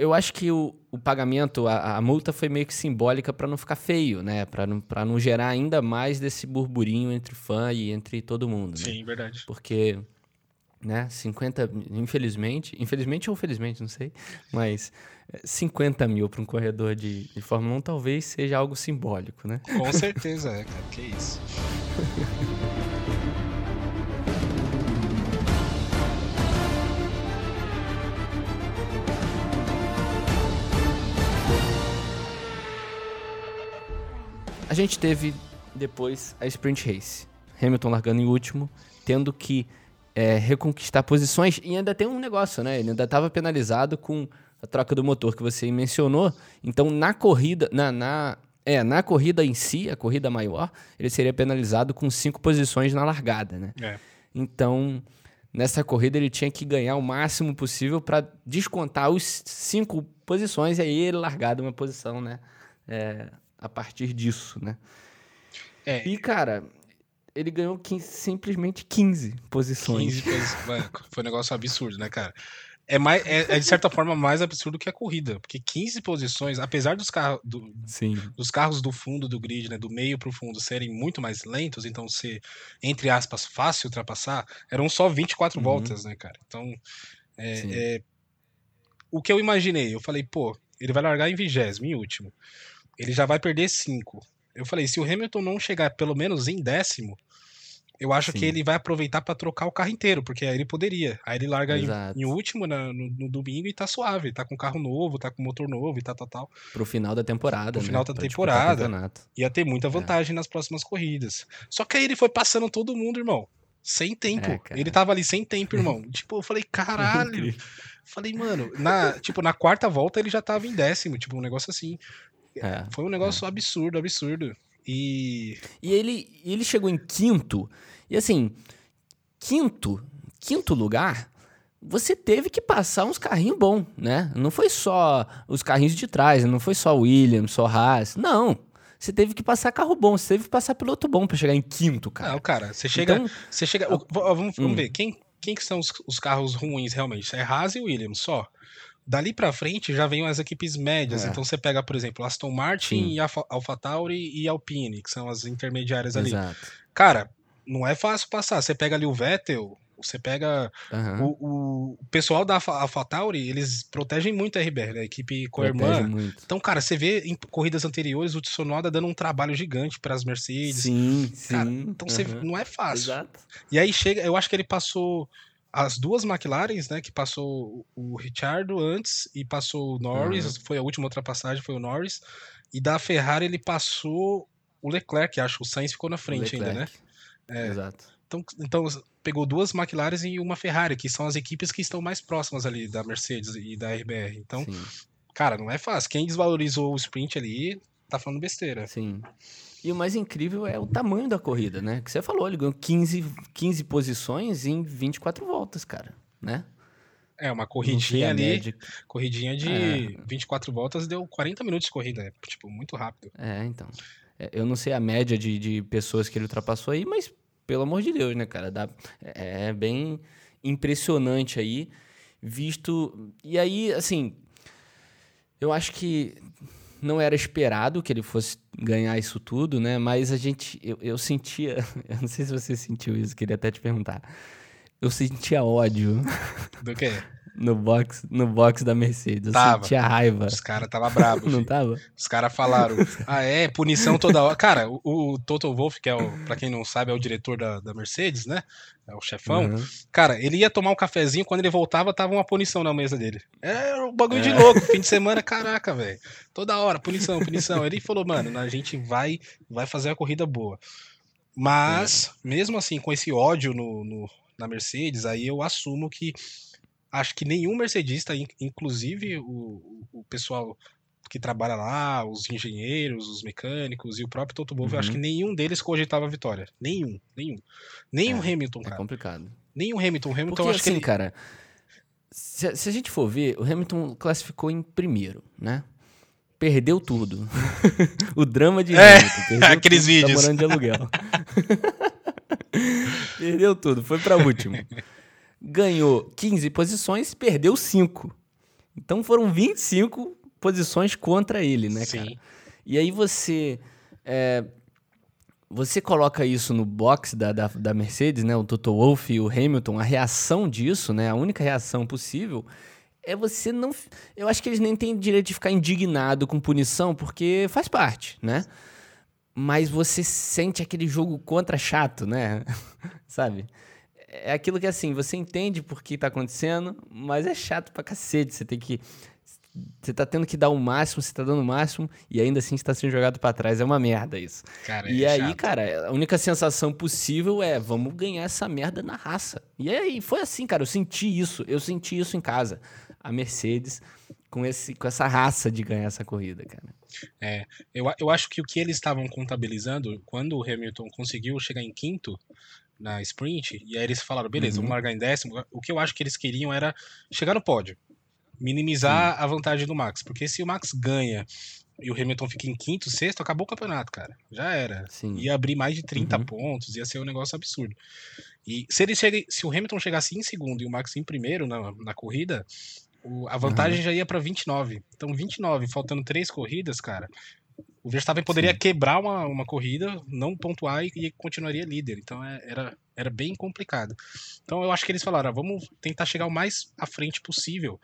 eu acho que o, o pagamento, a, a, multa foi meio que simbólica para não ficar feio, né? Para não, não gerar ainda mais desse burburinho entre fã e entre todo mundo. Né? Sim, verdade. Porque né? 50, infelizmente, infelizmente ou felizmente, não sei, mas 50 mil para um corredor de, de Fórmula 1 talvez seja algo simbólico, né? Com certeza é, cara, que isso. A gente teve depois a Sprint Race. Hamilton largando em último, tendo que é, reconquistar posições. E ainda tem um negócio, né? Ele ainda estava penalizado com a troca do motor que você mencionou. Então, na corrida, na, na, é, na corrida em si, a corrida maior, ele seria penalizado com cinco posições na largada, né? É. Então, nessa corrida ele tinha que ganhar o máximo possível para descontar os cinco posições e aí ele largado uma posição, né? É, a partir disso, né? É. E, cara, ele ganhou 15, simplesmente 15 posições. 15 posições. foi um negócio absurdo, né, cara? É, mais, é, é, de certa forma mais absurdo que a corrida, porque 15 posições, apesar dos, carro, do, dos carros do fundo do grid, né, do meio para o fundo, serem muito mais lentos, então ser, entre aspas, fácil ultrapassar, eram só 24 uhum. voltas, né, cara? Então, é, é, o que eu imaginei, eu falei, pô, ele vai largar em vigésimo, em último, ele já vai perder 5. Eu falei, se o Hamilton não chegar pelo menos em décimo, eu acho Sim. que ele vai aproveitar para trocar o carro inteiro, porque aí ele poderia. Aí ele larga em, em, último na, no, no, domingo e tá suave. Tá com carro novo, tá com motor novo e tal, tal, tal. Pro final da temporada. Pro né? final da pra temporada. Ia ter muita é. vantagem é. nas próximas corridas. Só que aí ele foi passando todo mundo, irmão. Sem tempo. É, ele tava ali sem tempo, irmão. tipo, eu falei, caralho. falei, mano, na, tipo, na quarta volta ele já tava em décimo, tipo, um negócio assim. É, Foi um negócio é. absurdo, absurdo. E. E ele, ele chegou em quinto. E assim, quinto, quinto lugar, você teve que passar uns carrinhos bons, né? Não foi só os carrinhos de trás, não foi só Williams, só Haas. Não. Você teve que passar carro bom, você teve que passar piloto bom para chegar em quinto, cara. Não, cara, você chega. Então, você chega. Vamos, vamos hum. ver, quem, quem que são os, os carros ruins realmente? É Haas e Williams só. Dali para frente já vem as equipes médias. É. Então você pega, por exemplo, Aston Martin Sim. e Alfa, AlphaTauri e Alpine, que são as intermediárias ali. Exato. Cara, não é fácil passar. Você pega ali o Vettel, você pega uhum. o, o, pessoal da AlphaTauri, eles protegem muito a RBR, né? a equipe co-irmã. Então, cara, você vê em corridas anteriores o Tsunoda dando um trabalho gigante para as Mercedes. Sim, cara, sim. Então uhum. você, não é fácil. Exato. E aí chega, eu acho que ele passou as duas McLarens, né, que passou o Richardo antes e passou o Norris, uhum. foi a última ultrapassagem, foi o Norris, e da Ferrari ele passou o Leclerc, acho, o Sainz ficou na frente ainda, né? É. Exato. Então, então pegou duas McLarens e uma Ferrari, que são as equipes que estão mais próximas ali da Mercedes e da RBR. Então, Sim. cara, não é fácil. Quem desvalorizou o sprint ali tá falando besteira. Sim. E o mais incrível é o tamanho da corrida, né? Que você falou, ele ganhou 15, 15 posições em 24 voltas, cara, né? É, uma corridinha ali, média. corridinha de é. 24 voltas deu 40 minutos de corrida, é, tipo, muito rápido. É, então. é, eu não sei a média de, de pessoas que ele ultrapassou aí, mas pelo amor de Deus, né, cara? Dá, é bem impressionante aí, visto. E aí, assim, eu acho que não era esperado que ele fosse ganhar isso tudo, né? Mas a gente, eu, eu sentia, eu não sei se você sentiu isso, queria até te perguntar. Eu sentia ódio. Do quê? no box, no box da Mercedes. Eu tava. sentia raiva. Os caras tava bravo. Não tava? Os caras falaram, ah é, punição toda hora. Cara, o, o Toto Wolff, que é o, pra quem não sabe, é o diretor da, da Mercedes, né? É o chefão. Uhum. Cara, ele ia tomar um cafezinho, quando ele voltava, tava uma punição na mesa dele. É um bagulho é. de louco, fim de semana, caraca, velho. Toda hora, punição, punição. Ele falou, mano, a gente vai, vai fazer a corrida boa. Mas, é. mesmo assim, com esse ódio no, no, na Mercedes, aí eu assumo que acho que nenhum mercedista, inclusive o, o pessoal que trabalha lá, os engenheiros, os mecânicos e o próprio Toto Wolff, uhum. eu acho que uhum. nenhum deles cogitava a vitória. Nenhum, nenhum. Nem é, Hamilton, é cara. É complicado. Nem o Hamilton. O Hamilton, Porque, acho assim, que ele... cara, se, se, a gente for ver, o Hamilton classificou em primeiro, né? Perdeu tudo. o drama de é, Hamilton. aqueles tudo, tá vídeos. Tá morando de aluguel. perdeu tudo, foi para último ganhou 15 posições, perdeu 5. Então foram 25 posições contra ele, né, Sim. cara? E aí você. É, você coloca isso no box da, da, da, Mercedes, né? O Toto Wolff e o Hamilton, a reação disso, né? A única reação possível é você não. Eu acho que eles nem têm direito de ficar indignado com punição, porque faz parte, né? Mas você sente aquele jogo contra chato, né? Sabe? é aquilo que assim, você entende por que tá acontecendo, mas é chato pra cacete. Você tem que. Você tá tendo que dar o máximo, você tá dando o máximo, e ainda assim está sendo jogado para trás. É uma merda isso. Cara, e é aí, chato. cara, a única sensação possível é vamos ganhar essa merda na raça. E aí foi assim, cara. Eu senti isso. Eu senti isso em casa. A Mercedes com, esse, com essa raça de ganhar essa corrida, cara. É, eu, eu acho que o que eles estavam contabilizando, quando o Hamilton conseguiu chegar em quinto, na sprint, e aí eles falaram, beleza, uhum. vamos largar em décimo. O que eu acho que eles queriam era chegar no pódio, minimizar Sim. a vantagem do Max, porque se o Max ganha e o Hamilton fica em quinto, sexto, acabou o campeonato, cara. Já era. Sim. Ia abrir mais de 30 uhum. pontos, ia ser um negócio absurdo. E se ele chega, se o Hamilton chegasse em segundo e o Max em primeiro na, na corrida, o, a vantagem uhum. já ia para 29. Então 29, faltando três corridas, cara, o Verstappen poderia Sim. quebrar uma, uma corrida, não pontuar e, e continuaria líder. Então é, era, era bem complicado. Então eu acho que eles falaram: ah, vamos tentar chegar o mais à frente possível.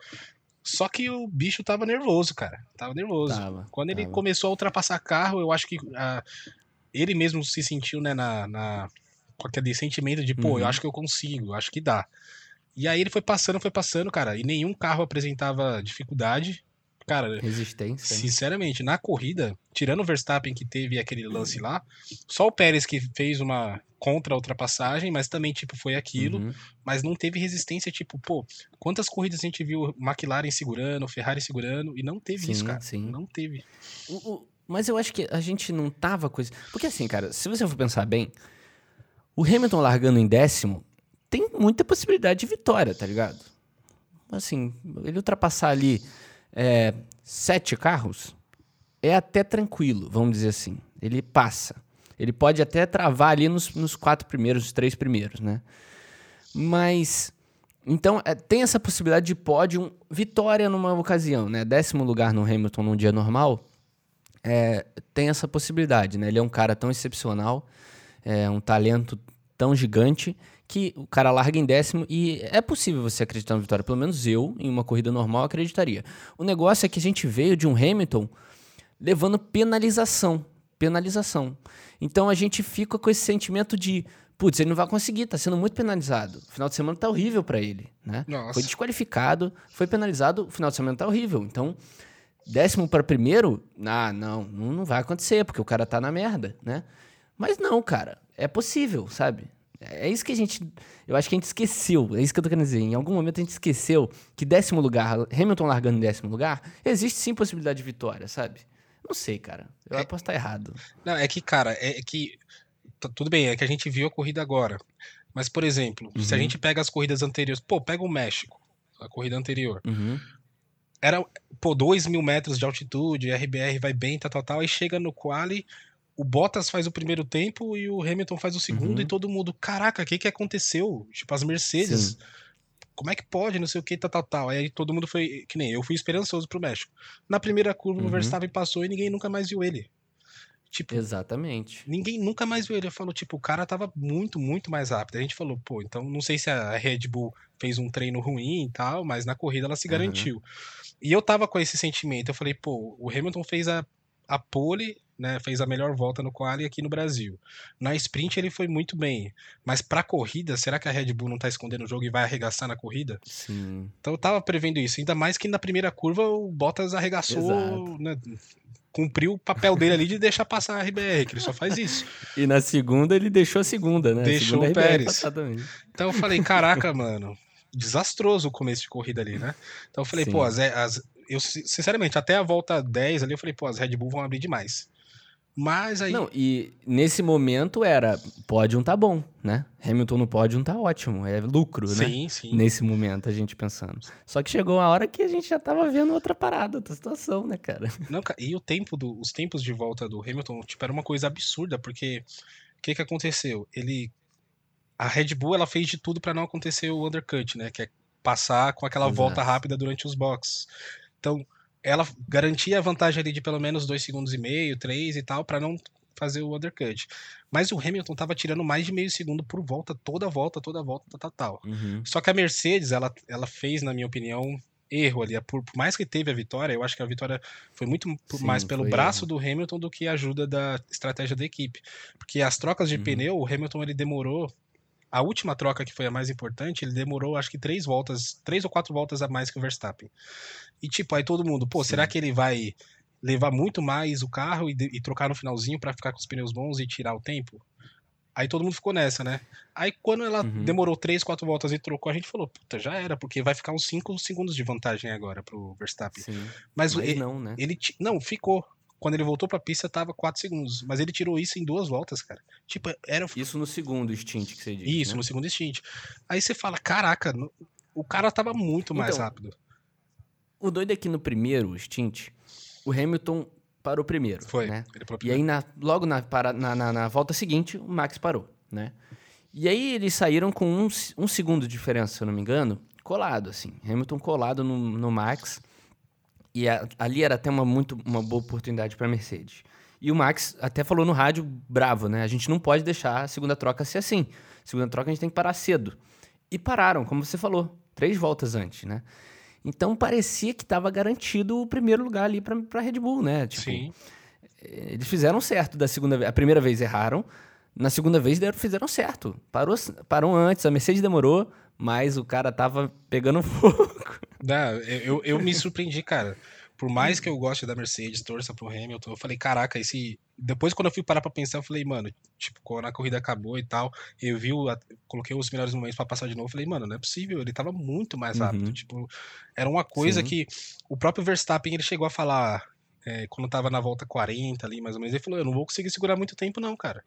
Só que o bicho tava nervoso, cara. Tava nervoso. Tava, Quando tava. ele começou a ultrapassar carro, eu acho que ah, ele mesmo se sentiu né, na, na, com aquele sentimento de, pô, uhum. eu acho que eu consigo, eu acho que dá. E aí ele foi passando, foi passando, cara, e nenhum carro apresentava dificuldade. Cara, resistência. Sinceramente, na corrida, tirando o Verstappen que teve aquele lance lá, só o Pérez que fez uma contra ultrapassagem, mas também tipo foi aquilo, uhum. mas não teve resistência, tipo, pô, quantas corridas a gente viu McLaren segurando, Ferrari segurando e não teve sim, isso, cara. Sim. Não teve. O, o, mas eu acho que a gente não tava coisa, porque assim, cara, se você for pensar bem, o Hamilton largando em décimo tem muita possibilidade de vitória, tá ligado? Assim, ele ultrapassar ali é, sete carros, é até tranquilo, vamos dizer assim. Ele passa. Ele pode até travar ali nos, nos quatro primeiros, os três primeiros, né? Mas. Então, é, tem essa possibilidade de pódio, vitória numa ocasião, né? Décimo lugar no Hamilton num dia normal, é, tem essa possibilidade, né? Ele é um cara tão excepcional, é um talento tão gigante que o cara larga em décimo e é possível você acreditar na vitória. Pelo menos eu, em uma corrida normal, acreditaria. O negócio é que a gente veio de um Hamilton levando penalização. Penalização. Então a gente fica com esse sentimento de, putz, ele não vai conseguir, tá sendo muito penalizado. O final de semana tá horrível para ele, né? Nossa. Foi desqualificado, foi penalizado, o final de semana tá horrível. Então, décimo para primeiro, ah, não, não vai acontecer, porque o cara tá na merda, né? Mas não, cara, é possível, sabe? É isso que a gente. Eu acho que a gente esqueceu. É isso que eu tô querendo dizer. Em algum momento a gente esqueceu que décimo lugar, Hamilton largando em décimo lugar, existe sim possibilidade de vitória, sabe? Não sei, cara. Eu é, posso estar errado. Não, é que, cara, é que. Tudo bem, é que a gente viu a corrida agora. Mas, por exemplo, uhum. se a uhum. gente pega as corridas anteriores. Pô, pega o México, a corrida anterior. Uhum. Era, pô, 2 mil metros de altitude, RBR vai bem, tal, tal, tal. Aí chega no quali, o Bottas faz o primeiro tempo e o Hamilton faz o segundo uhum. e todo mundo, caraca, o que que aconteceu? Tipo, as Mercedes, Sim. como é que pode, não sei o que, tal, tal, tal. Aí todo mundo foi, que nem eu, fui esperançoso pro México. Na primeira curva uhum. o Verstappen passou e ninguém nunca mais viu ele. Tipo, Exatamente. Ninguém nunca mais viu ele. Ele falou, tipo, o cara tava muito, muito mais rápido. A gente falou, pô, então não sei se a Red Bull fez um treino ruim e tal, mas na corrida ela se garantiu. Uhum. E eu tava com esse sentimento. Eu falei, pô, o Hamilton fez a, a pole né, fez a melhor volta no quali aqui no Brasil. Na sprint ele foi muito bem, mas para corrida, será que a Red Bull não tá escondendo o jogo e vai arregaçar na corrida? Sim. Então eu tava prevendo isso, ainda mais que na primeira curva o Bottas arregaçou, né, cumpriu o papel dele ali de deixar passar a RBR, que ele só faz isso. e na segunda ele deixou a segunda, né? Deixou segunda o Pérez. Então eu falei, caraca, mano, desastroso o começo de corrida ali, né? Então eu falei, Sim. pô, as, as, eu sinceramente, até a volta 10 ali, eu falei, pô, as Red Bull vão abrir demais. Mas aí. Não, e nesse momento era pódio tá bom, né? Hamilton no pódio tá ótimo, é lucro, sim, né? Sim, sim. Nesse momento a gente pensando. Só que chegou a hora que a gente já tava vendo outra parada, outra situação, né, cara? Não, e o tempo do, os tempos de volta do Hamilton, tipo, era uma coisa absurda, porque o que que aconteceu? Ele a Red Bull ela fez de tudo para não acontecer o undercut, né, que é passar com aquela Exato. volta rápida durante os boxes. Então, ela garantia a vantagem ali de pelo menos dois segundos e meio, três e tal, para não fazer o undercut. Mas o Hamilton tava tirando mais de meio segundo por volta, toda volta, toda volta, tal, tal. Uhum. Só que a Mercedes, ela, ela fez, na minha opinião, erro ali. Por, por, mais que teve a vitória, eu acho que a vitória foi muito Sim, mais pelo braço erro. do Hamilton do que a ajuda da estratégia da equipe. Porque as trocas de uhum. pneu, o Hamilton ele demorou. A última troca, que foi a mais importante, ele demorou acho que três voltas, três ou quatro voltas a mais que o Verstappen. E tipo, aí todo mundo, pô, Sim. será que ele vai levar muito mais o carro e, e trocar no finalzinho para ficar com os pneus bons e tirar o tempo? Aí todo mundo ficou nessa, né? Aí quando ela uhum. demorou três, quatro voltas e trocou, a gente falou, puta, já era, porque vai ficar uns cinco segundos de vantagem agora pro Verstappen. Sim. Mas, mas ele, não, né? Ele não, ficou. Quando ele voltou pra pista, tava quatro segundos. Mas ele tirou isso em duas voltas, cara. Tipo, era. Isso no segundo stint que você disse. Isso, né? no segundo stint. Aí você fala, caraca, o cara tava muito mais então, rápido. O doido é que no primeiro stint, o Hamilton parou primeiro. Foi. Né? E aí, na, logo na, para, na, na, na, volta seguinte, o Max parou, né? E aí eles saíram com um, um segundo de diferença, se eu não me engano, colado, assim. Hamilton colado no, no Max. E a, ali era até uma, muito, uma boa oportunidade para a Mercedes. E o Max até falou no rádio, bravo, né? A gente não pode deixar a segunda troca ser assim. Segunda troca a gente tem que parar cedo. E pararam, como você falou, três voltas antes, né? Então parecia que estava garantido o primeiro lugar ali para a Red Bull, né? Tipo, Sim. Eles fizeram certo da segunda vez. A primeira vez erraram, na segunda vez fizeram certo. Parou, parou antes, a Mercedes demorou, mas o cara tava pegando fogo. Não, eu, eu me surpreendi, cara por mais que eu goste da Mercedes, torça pro Hamilton, eu falei, caraca, esse. Depois, quando eu fui parar pra pensar, eu falei, mano, tipo, quando a corrida acabou e tal, eu vi, o... coloquei os melhores momentos para passar de novo, eu falei, mano, não é possível, ele tava muito mais rápido. Uhum. Tipo, era uma coisa Sim. que o próprio Verstappen ele chegou a falar é, quando tava na volta 40 ali, mais ou menos, ele falou, eu não vou conseguir segurar muito tempo, não, cara.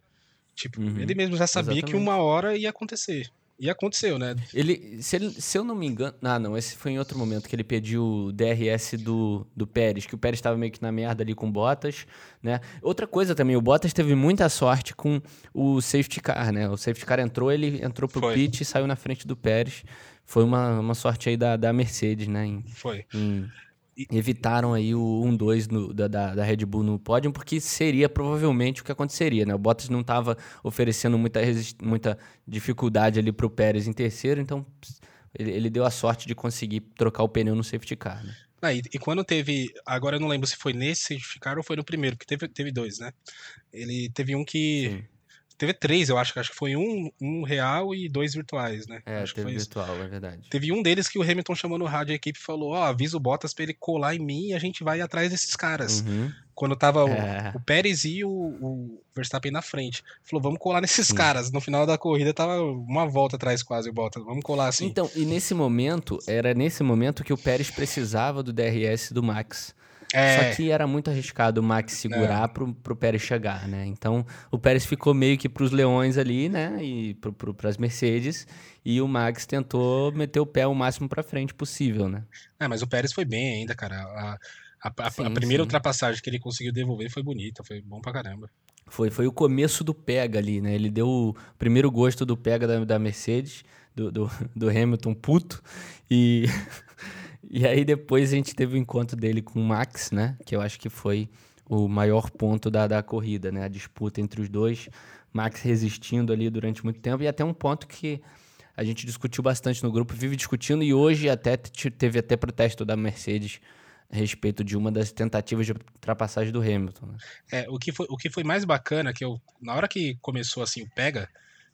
Tipo, uhum. ele mesmo já sabia Exatamente. que uma hora ia acontecer. E aconteceu, né? Ele se, ele, se eu não me engano. Ah, não, esse foi em outro momento que ele pediu o DRS do, do Pérez, que o Pérez estava meio que na merda ali com Bottas, né? Outra coisa também, o Bottas teve muita sorte com o safety car, né? O safety car entrou, ele entrou pro foi. pit e saiu na frente do Pérez. Foi uma, uma sorte aí da, da Mercedes, né? Em, foi. Em, evitaram aí o 1-2 da, da, Red Bull no pódio, porque seria provavelmente o que aconteceria, né? O Bottas não estava oferecendo muita, muita dificuldade ali para o Pérez em terceiro, então ele, ele, deu a sorte de conseguir trocar o pneu no safety car, né? Ah, e, e, quando teve. Agora eu não lembro se foi nesse safety car ou foi no primeiro, porque teve, teve dois, né? Ele teve um que. Sim. Teve três, eu acho. Acho que foi um, um real e dois virtuais, né? É, acho teve virtual, é verdade. Teve um deles que o Hamilton chamou no rádio, a equipe falou, ó, oh, avisa o Bottas pra ele colar em mim e a gente vai atrás desses caras. Uhum. Quando tava é. o, o, Pérez e o, o, Verstappen na frente. Falou, vamos colar nesses caras. No final da corrida tava uma volta atrás quase o Bottas. Vamos colar assim. Então, e nesse momento, era nesse momento que o Pérez precisava do DRS do Max. É. Só que era muito arriscado o Max segurar é. pro, pro Pérez chegar, né? Então o Pérez ficou meio que pros leões ali, né? E pro, pro, pras Mercedes. E o Max tentou meter o pé o máximo pra frente possível, né? É, mas o Pérez foi bem ainda, cara. A, A, a, sim, a primeira sim. ultrapassagem que ele conseguiu devolver foi bonita, foi bom pra caramba. Foi, foi o começo do pega ali, né? Ele deu o primeiro gosto do pega da, da Mercedes, do, do, do Hamilton puto, e, e aí depois a gente teve o encontro dele com o Max, né? Que eu acho que foi o maior ponto da, da corrida, né? A disputa entre os dois, Max resistindo ali durante muito tempo, e até um ponto que a gente discutiu bastante no grupo, vive discutindo, e hoje até teve até protesto da Mercedes a respeito de uma das tentativas de ultrapassagem do Hamilton. Né? É, o que, foi, o que foi mais bacana, que eu, na hora que começou assim o pega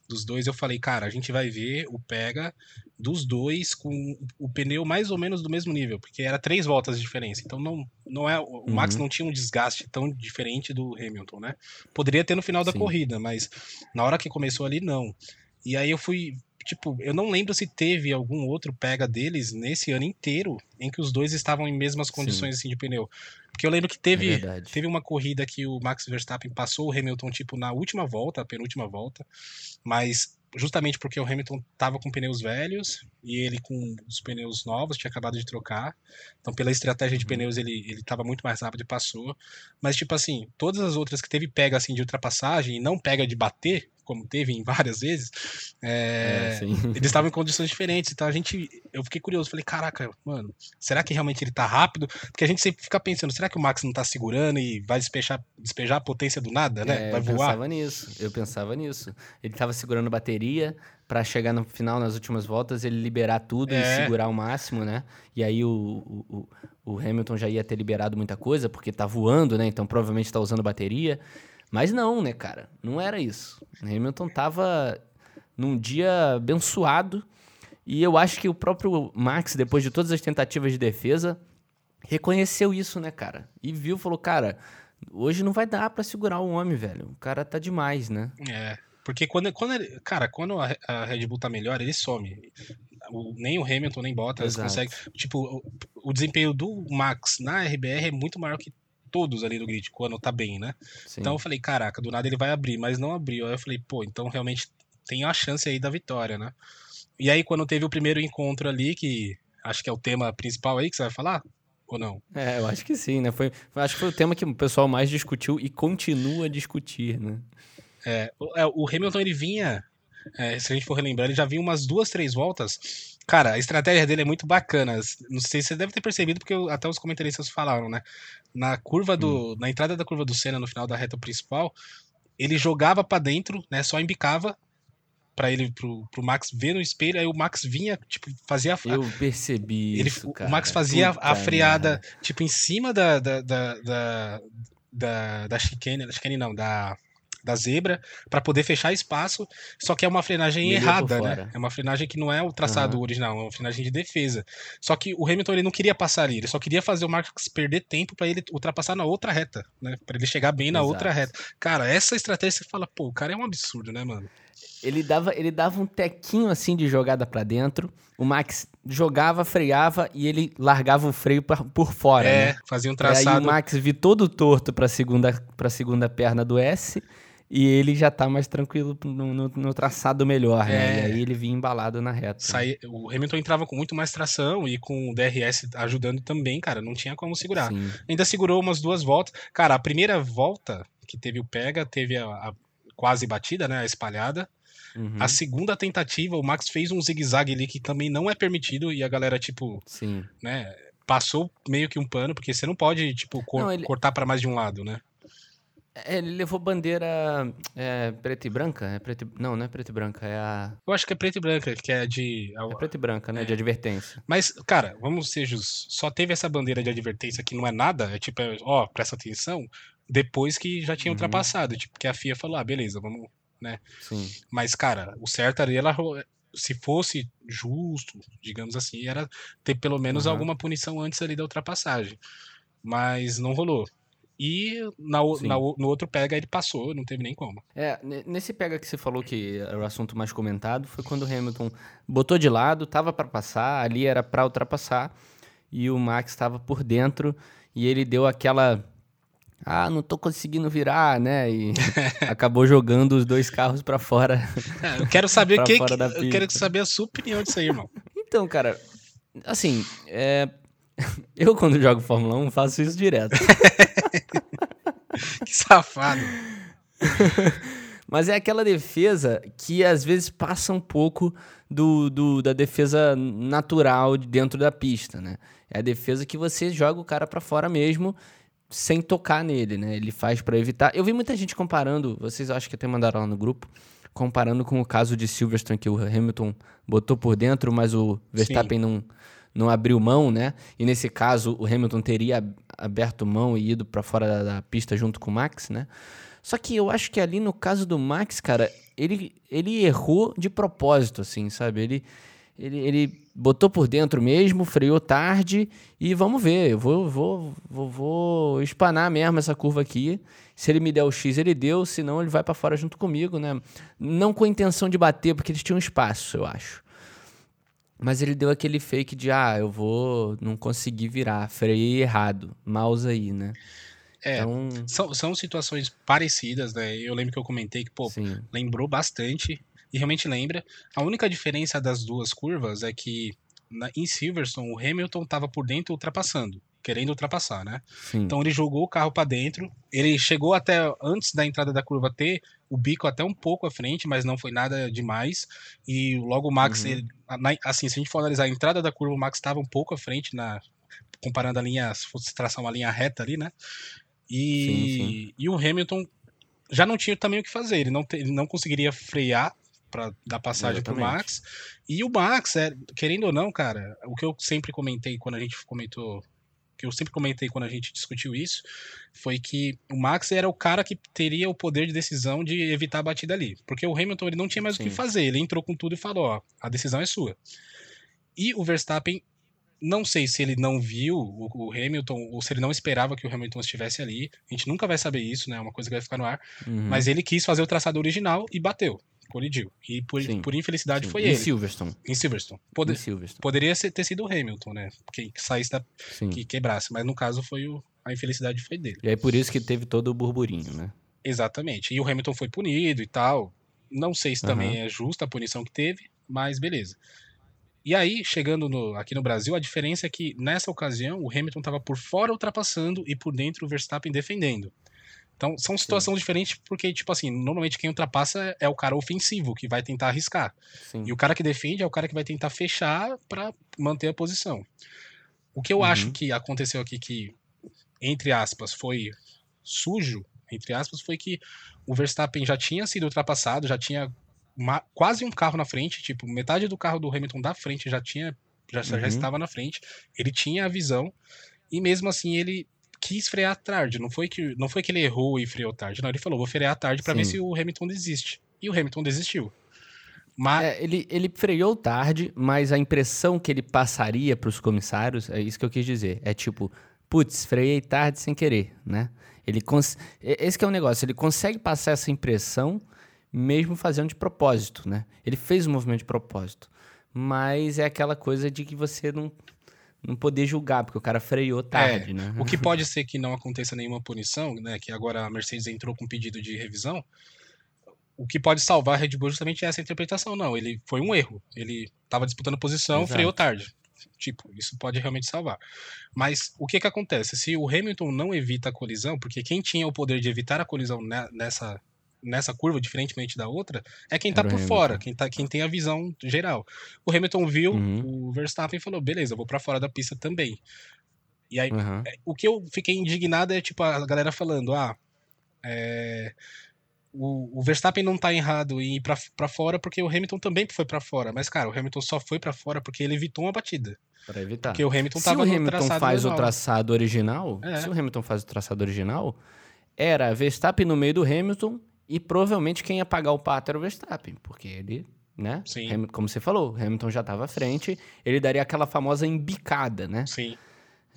dos dois, eu falei, cara, a gente vai ver o pega dos dois com o pneu mais ou menos do mesmo nível, porque era três voltas de diferença. Então não, não é o Max uhum. não tinha um desgaste tão diferente do Hamilton, né? Poderia ter no final da Sim. corrida, mas na hora que começou ali não. E aí eu fui tipo, eu não lembro se teve algum outro pega deles nesse ano inteiro em que os dois estavam em mesmas condições assim de pneu. Porque eu lembro que teve, é teve uma corrida que o Max Verstappen passou o Hamilton tipo na última volta, a penúltima volta, mas justamente porque o Hamilton estava com pneus velhos e ele com os pneus novos tinha acabado de trocar. Então, pela estratégia de uhum. pneus, ele ele estava muito mais rápido e passou. Mas tipo assim, todas as outras que teve pega assim de ultrapassagem e não pega de bater, como teve em várias vezes, é, é, eles estavam em condições diferentes. Então a gente, eu fiquei curioso, falei, caraca, mano, será que realmente ele tá rápido? Porque a gente sempre fica pensando, será que o Max não tá segurando e vai despejar, despejar a potência do nada, né? É, vai voar? Eu pensava nisso, eu pensava nisso. Ele tava segurando bateria para chegar no final, nas últimas voltas, ele liberar tudo é. e segurar o máximo, né? E aí o, o, o Hamilton já ia ter liberado muita coisa, porque tá voando, né? Então provavelmente tá usando bateria. Mas não, né, cara? Não era isso. Hamilton tava num dia abençoado e eu acho que o próprio Max, depois de todas as tentativas de defesa, reconheceu isso, né, cara? E viu, falou, cara, hoje não vai dar para segurar o homem, velho. O cara tá demais, né? É. Porque quando, quando ele, cara, quando a, a Red Bull tá melhor, ele some. O, nem o Hamilton, nem Bottas consegue. Tipo, o, o, desempenho do Max na RBR é muito maior que todos ali do grid quando tá bem, né? Sim. Então eu falei, caraca, do nada ele vai abrir, mas não abriu. Aí eu falei, pô, então realmente tem a chance aí da vitória, né? E aí quando teve o primeiro encontro ali, que acho que é o tema principal aí que você vai falar, ou não? É, eu acho que sim, né? Foi, acho que foi o tema que o pessoal mais discutiu e continua a discutir, né? É, o é, Hamilton ele vinha, é, se a gente for relembrar, ele já vinha umas duas, três voltas Cara, a estratégia dele é muito bacana. Não sei se você deve ter percebido, porque até os comentaristas falaram, né? Na curva do. Hum. Na entrada da curva do Senna, no final da reta principal, ele jogava para dentro, né? Só embicava para ele pro, pro Max ver no espelho, aí o Max vinha, tipo, fazia a, Eu percebi ele, isso, cara. O Max fazia Puta a freada, tipo, em cima da da, da, da, da, da chicane, chicane não, da da zebra para poder fechar espaço, só que é uma frenagem errada, né? É uma frenagem que não é o traçado uhum. original, é uma frenagem de defesa. Só que o Hamilton ele não queria passar ali, ele só queria fazer o Max perder tempo para ele ultrapassar na outra reta, né? Para ele chegar bem na Exato. outra reta. Cara, essa estratégia você fala, pô, o cara é um absurdo, né, mano? Ele dava, ele dava um tequinho assim de jogada para dentro. O Max jogava, freava e ele largava o freio pra, por fora. É, né? fazia um traçado. Aí o Max vi todo torto para segunda para segunda perna do S e ele já tá mais tranquilo no, no, no traçado melhor, né? É. E aí ele vinha embalado na reta. Sai, o Hamilton entrava com muito mais tração e com o DRS ajudando também, cara, não tinha como segurar. Sim. Ainda segurou umas duas voltas. Cara, a primeira volta que teve o pega, teve a, a quase batida, né, a espalhada. Uhum. A segunda tentativa, o Max fez um zigue-zague ali que também não é permitido e a galera, tipo, Sim. né, passou meio que um pano, porque você não pode, tipo, cor não, ele... cortar para mais de um lado, né? É, ele levou bandeira é, preta e branca? É preto, não, não é preta e branca, é a. Eu acho que é preta e branca, que é de. É preta e branca, né? É. De advertência. Mas, cara, vamos ser justos. Só teve essa bandeira de advertência que não é nada, é tipo, ó, presta atenção, depois que já tinha uhum. ultrapassado. Tipo, que a FIA falou, ah, beleza, vamos, né? Sim. Mas, cara, o certo ali, ela, se fosse justo, digamos assim, era ter pelo menos uhum. alguma punição antes ali da ultrapassagem. Mas não rolou. E na, na, no outro pega ele passou, não teve nem como. É, nesse pega que você falou que era o assunto mais comentado, foi quando o Hamilton botou de lado, tava para passar, ali era para ultrapassar, e o Max estava por dentro, e ele deu aquela. Ah, não tô conseguindo virar, né? E acabou jogando os dois carros para fora. É, eu quero saber que, que eu quero saber a sua opinião disso aí, irmão. Então, cara, assim, é, Eu, quando jogo Fórmula 1, faço isso direto. que safado. Mas é aquela defesa que às vezes passa um pouco do, do, da defesa natural dentro da pista, né? É a defesa que você joga o cara para fora mesmo, sem tocar nele, né? Ele faz para evitar. Eu vi muita gente comparando, vocês acho que até mandaram lá no grupo, comparando com o caso de Silverstone, que o Hamilton botou por dentro, mas o Verstappen não, não abriu mão, né? E nesse caso, o Hamilton teria aberto mão e ido para fora da, da, pista junto com o Max, né? Só que eu acho que ali no caso do Max, cara, ele, ele errou de propósito, assim, sabe? Ele, ele, ele botou por dentro mesmo, freou tarde e vamos ver. Eu vou, vou, vou, vou espanar mesmo essa curva aqui. Se ele me der o X, ele deu, senão ele vai para fora junto comigo, né? Não com a intenção de bater, porque eles tinham espaço, eu acho. Mas ele deu aquele fake de, ah, eu vou, não consegui virar, freiei errado, mouse aí, né? É, então... são, são situações parecidas, né? Eu lembro que eu comentei que, pô, Sim. lembrou bastante e realmente lembra. A única diferença das duas curvas é que na, em Silverstone o Hamilton estava por dentro ultrapassando, querendo ultrapassar, né? Sim. Então ele jogou o carro para dentro, ele chegou até antes da entrada da curva ter o bico até um pouco à frente, mas não foi nada demais. E logo o Max, uhum. ele, assim, se a gente for analisar a entrada da curva, o Max estava um pouco à frente na comparando a linha, se fosse traçar uma linha reta ali, né? E, sim, sim. e o Hamilton já não tinha também o que fazer, ele não, te, ele não conseguiria frear para dar passagem para o Max. E o Max, é, querendo ou não, cara, o que eu sempre comentei quando a gente comentou, que eu sempre comentei quando a gente discutiu isso, foi que o Max era o cara que teria o poder de decisão de evitar a batida ali, porque o Hamilton ele não tinha mais Sim. o que fazer, ele entrou com tudo e falou, ó, a decisão é sua. E o Verstappen não sei se ele não viu o, Hamilton ou se ele não esperava que o Hamilton estivesse ali. A gente nunca vai saber isso, né? É uma coisa que vai ficar no ar. Uhum. Mas ele quis fazer o traçado original e bateu colidiu. E por, por infelicidade Sim. foi em ele. Silverstone. Em Silverstone. Poder, em Silverstone. Poderia ser, ter sido o Hamilton, né? Que, que saísse da. Sim. que quebrasse. Mas no caso foi o. A infelicidade foi dele. E aí por isso que teve todo o burburinho, né? Exatamente. E o Hamilton foi punido e tal. Não sei se também uhum. é justa a punição que teve, mas beleza. E aí, chegando no, aqui no Brasil, a diferença é que nessa ocasião o Hamilton estava por fora ultrapassando e por dentro o Verstappen defendendo. Então, são situações Sim. diferentes porque, tipo assim, normalmente quem ultrapassa é o cara ofensivo, que vai tentar arriscar. Sim. E o cara que defende é o cara que vai tentar fechar para manter a posição. O que eu uhum. acho que aconteceu aqui que, entre aspas, foi sujo, entre aspas, foi que o Verstappen já tinha sido ultrapassado, já tinha uma, quase um carro na frente, tipo, metade do carro do Hamilton da frente já tinha, já, uhum. já estava na frente, ele tinha a visão, e mesmo assim ele quis frear tarde. Não foi que, não foi que ele errou e freou tarde. Não, ele falou, vou frear tarde para ver se o Hamilton desiste. E o Hamilton desistiu. Mas... É, ele, ele freou tarde, mas a impressão que ele passaria para os comissários, é isso que eu quis dizer. É tipo, putz, freiei tarde sem querer, né? Ele cons... Esse é o negócio, ele consegue passar essa impressão mesmo fazendo de propósito, né? Ele fez o movimento de propósito. Mas é aquela coisa de que você não não poder julgar, porque o cara freou tarde, é, né? O que pode ser que não aconteça nenhuma punição, né? Que agora a Mercedes entrou com pedido de revisão. O que pode salvar a Red Bull justamente é essa interpretação. Não, ele foi um erro. Ele estava disputando posição, Exato. freou tarde. Tipo, isso pode realmente salvar. Mas o que que acontece? Se o Hamilton não evita a colisão, porque quem tinha o poder de evitar a colisão nessa nessa curva, diferentemente da outra, é quem tá Era por fora, quem, tá, quem tem a visão geral. O Hamilton viu uhum. o Verstappen e falou: beleza, eu vou para fora da pista também. E aí, uhum. o que eu fiquei indignado é, tipo, a galera falando: ah, é, o, o, Verstappen não tá errado em ir pra, pra fora porque o Hamilton também foi para fora. Mas, cara, o Hamilton só foi para fora porque ele evitou uma batida. Pra evitar. Porque o Hamilton se tava o Hamilton faz o traçado original, é. se o Hamilton faz o traçado original, era Verstappen no meio do Hamilton e provavelmente quem ia pagar o pato era o Verstappen, porque ele, né? Sim. Como você falou, Hamilton já estava à frente, ele daria aquela famosa embicada, né? Sim.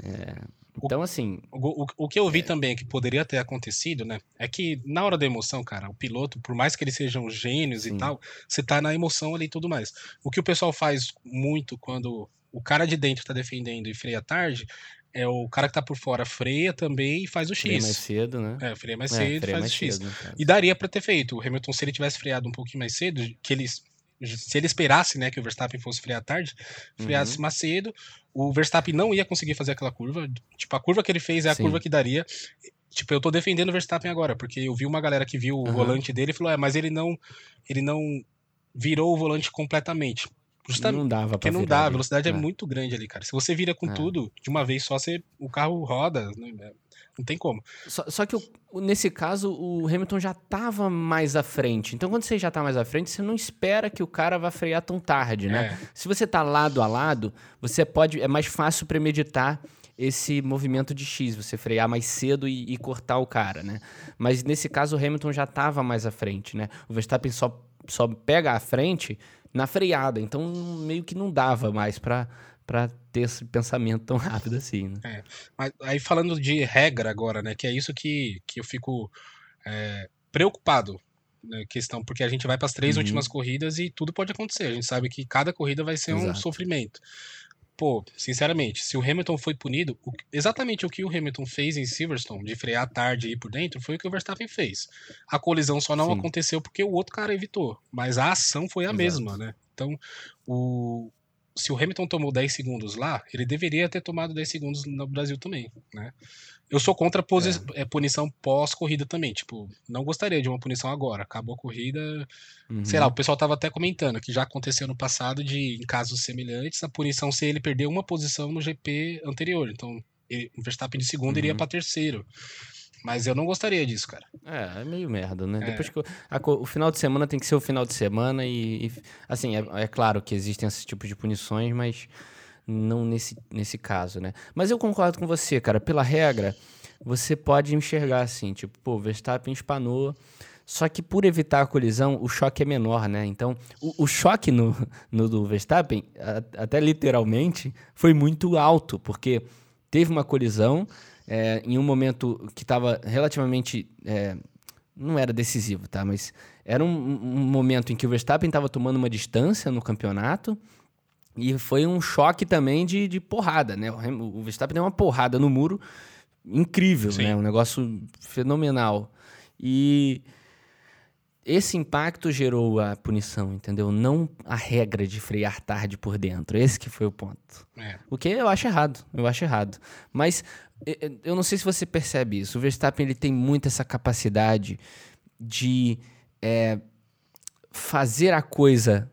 É, então, o, assim. O, o, o, que eu vi é... também que poderia ter acontecido, né? É que na hora da emoção, cara, o piloto, por mais que eles sejam gênios Sim. e tal, você tá na emoção ali e tudo mais. O que o pessoal faz muito quando o cara de dentro tá defendendo e freia tarde é o cara que tá por fora freia também e faz o X. Freia mais cedo, né? É, freia mais é, cedo e faz mais o X. Cedo, e daria para ter feito. O Hamilton, se ele tivesse freado um pouquinho mais cedo, que eles se ele esperasse, né, que o Verstappen fosse frear tarde, freasse uhum. mais cedo, o Verstappen não ia conseguir fazer aquela curva. Tipo, a curva que ele fez é a Sim. curva que daria. Tipo, eu tô defendendo o Verstappen agora, porque eu vi uma galera que viu o uhum. volante dele e falou: "É, mas ele não ele não virou o volante completamente". Justamente, não dava porque não dá, a velocidade é. é. muito grande ali, cara. Se você vira com é. tudo de uma vez só, você, o carro roda, né? Não tem como. Só, só que nesse caso, o Hamilton já estava mais à frente. Então, quando você já está mais à frente, você não espera que o cara vá frear tão tarde, né? É. Se você está lado a lado, você pode. É mais fácil premeditar esse movimento de X, você frear mais cedo e, e cortar o cara, né? Mas nesse caso, o Hamilton já estava mais à frente, né? O Verstappen só, só pega a frente na freada, então meio que não dava mais para para ter esse pensamento tão rápido assim. Né? É, mas aí falando de regra agora, né, que é isso que, que eu fico é, preocupado, né, questão, porque a gente vai para as três uhum. últimas corridas e tudo pode acontecer. A gente sabe que cada corrida vai ser Exato. um sofrimento. Pô, sinceramente, se o Hamilton foi punido, o, exatamente o que o Hamilton fez em Silverstone, de frear tarde e ir por dentro, foi o que o Verstappen fez. A colisão só não Sim. aconteceu porque o outro cara evitou, mas a ação foi a Exato. mesma, né? Então, o, se o Hamilton tomou 10 segundos lá, ele deveria ter tomado 10 segundos no Brasil também, né? Eu sou contra a é. punição pós-corrida também. Tipo, não gostaria de uma punição agora. Acabou a corrida. Uhum. Sei lá, o pessoal tava até comentando que já aconteceu no passado de, em casos semelhantes, a punição ser ele perder uma posição no GP anterior. Então, ele, o Verstappen de segundo uhum. iria para terceiro. Mas eu não gostaria disso, cara. É, é meio merda, né? É. Depois que a, o final de semana tem que ser o final de semana e, e assim, é, é, claro que existem esse tipo de punições, mas não nesse, nesse caso, né? Mas eu concordo com você, cara. Pela regra, você pode enxergar assim, tipo, pô, Verstappen espanou, só que por evitar a colisão, o choque é menor, né? Então, o, o choque no, no do Verstappen, a, até literalmente, foi muito alto, porque teve uma colisão é, em um momento que estava relativamente. É, não era decisivo, tá? Mas era um, um momento em que o Verstappen estava tomando uma distância no campeonato. E foi um choque também de, de porrada, né? O, o Verstappen deu uma porrada no muro incrível, Sim. né? Um negócio fenomenal. E esse impacto gerou a punição, entendeu? Não a regra de frear tarde por dentro. Esse que foi o ponto. É. O que eu acho errado. Eu acho errado. Mas eu não sei se você percebe isso. O Verstappen ele tem muito essa capacidade de é, fazer a coisa,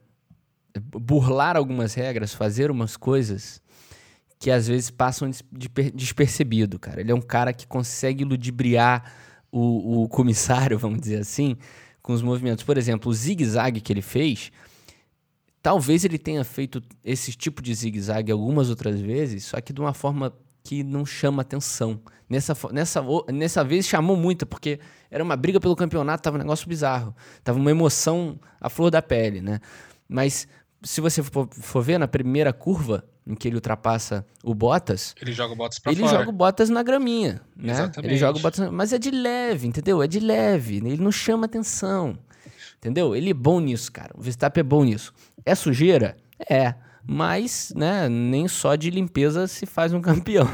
burlar algumas regras, fazer umas coisas que às vezes passam despercebido, cara. Ele é um cara que consegue ludibriar o, o comissário, vamos dizer assim, com os movimentos. Por exemplo, o zigue-zague que ele fez, talvez ele tenha feito esse tipo de zigue-zague algumas outras vezes, só que de uma forma que não chama atenção. Nessa, nessa, nessa vez chamou muito, porque era uma briga pelo campeonato, tava um negócio bizarro. Tava uma emoção à flor da pele, né? Mas se você for, for ver na primeira curva, em que ele ultrapassa o Bottas. Ele joga o Bottas pra ele fora. Ele joga o Bottas na graminha, né? Exatamente. Ele joga o Bottas, mas é de leve, entendeu? É de leve, ele não chama atenção. Entendeu? Ele é bom nisso, cara. O Verstappen é bom nisso. É sujeira? É. Mas, né, nem só de limpeza se faz um campeão.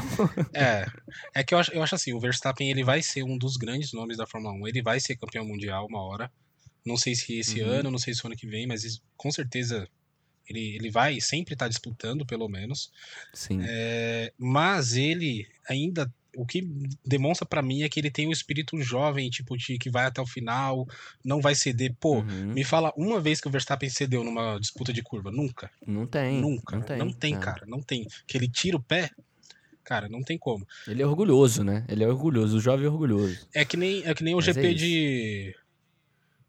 é. É que eu acho, eu acho assim, o Verstappen ele vai ser um dos grandes nomes da Fórmula 1. Ele vai ser campeão mundial uma hora. Não sei se esse uhum. ano, não sei se o ano que vem, mas com certeza ele, ele vai sempre estar tá disputando, pelo menos. Sim. É, mas ele ainda. O que demonstra para mim é que ele tem um espírito jovem, tipo, de que vai até o final, não vai ceder. Pô, uhum. me fala uma vez que o Verstappen cedeu numa disputa de curva. Nunca. Não tem. Nunca. Não tem, não tem é. cara. Não tem. Que ele tira o pé, cara, não tem como. Ele é orgulhoso, né? Ele é orgulhoso, o jovem é orgulhoso. É que nem, é que nem o Mas GP é de.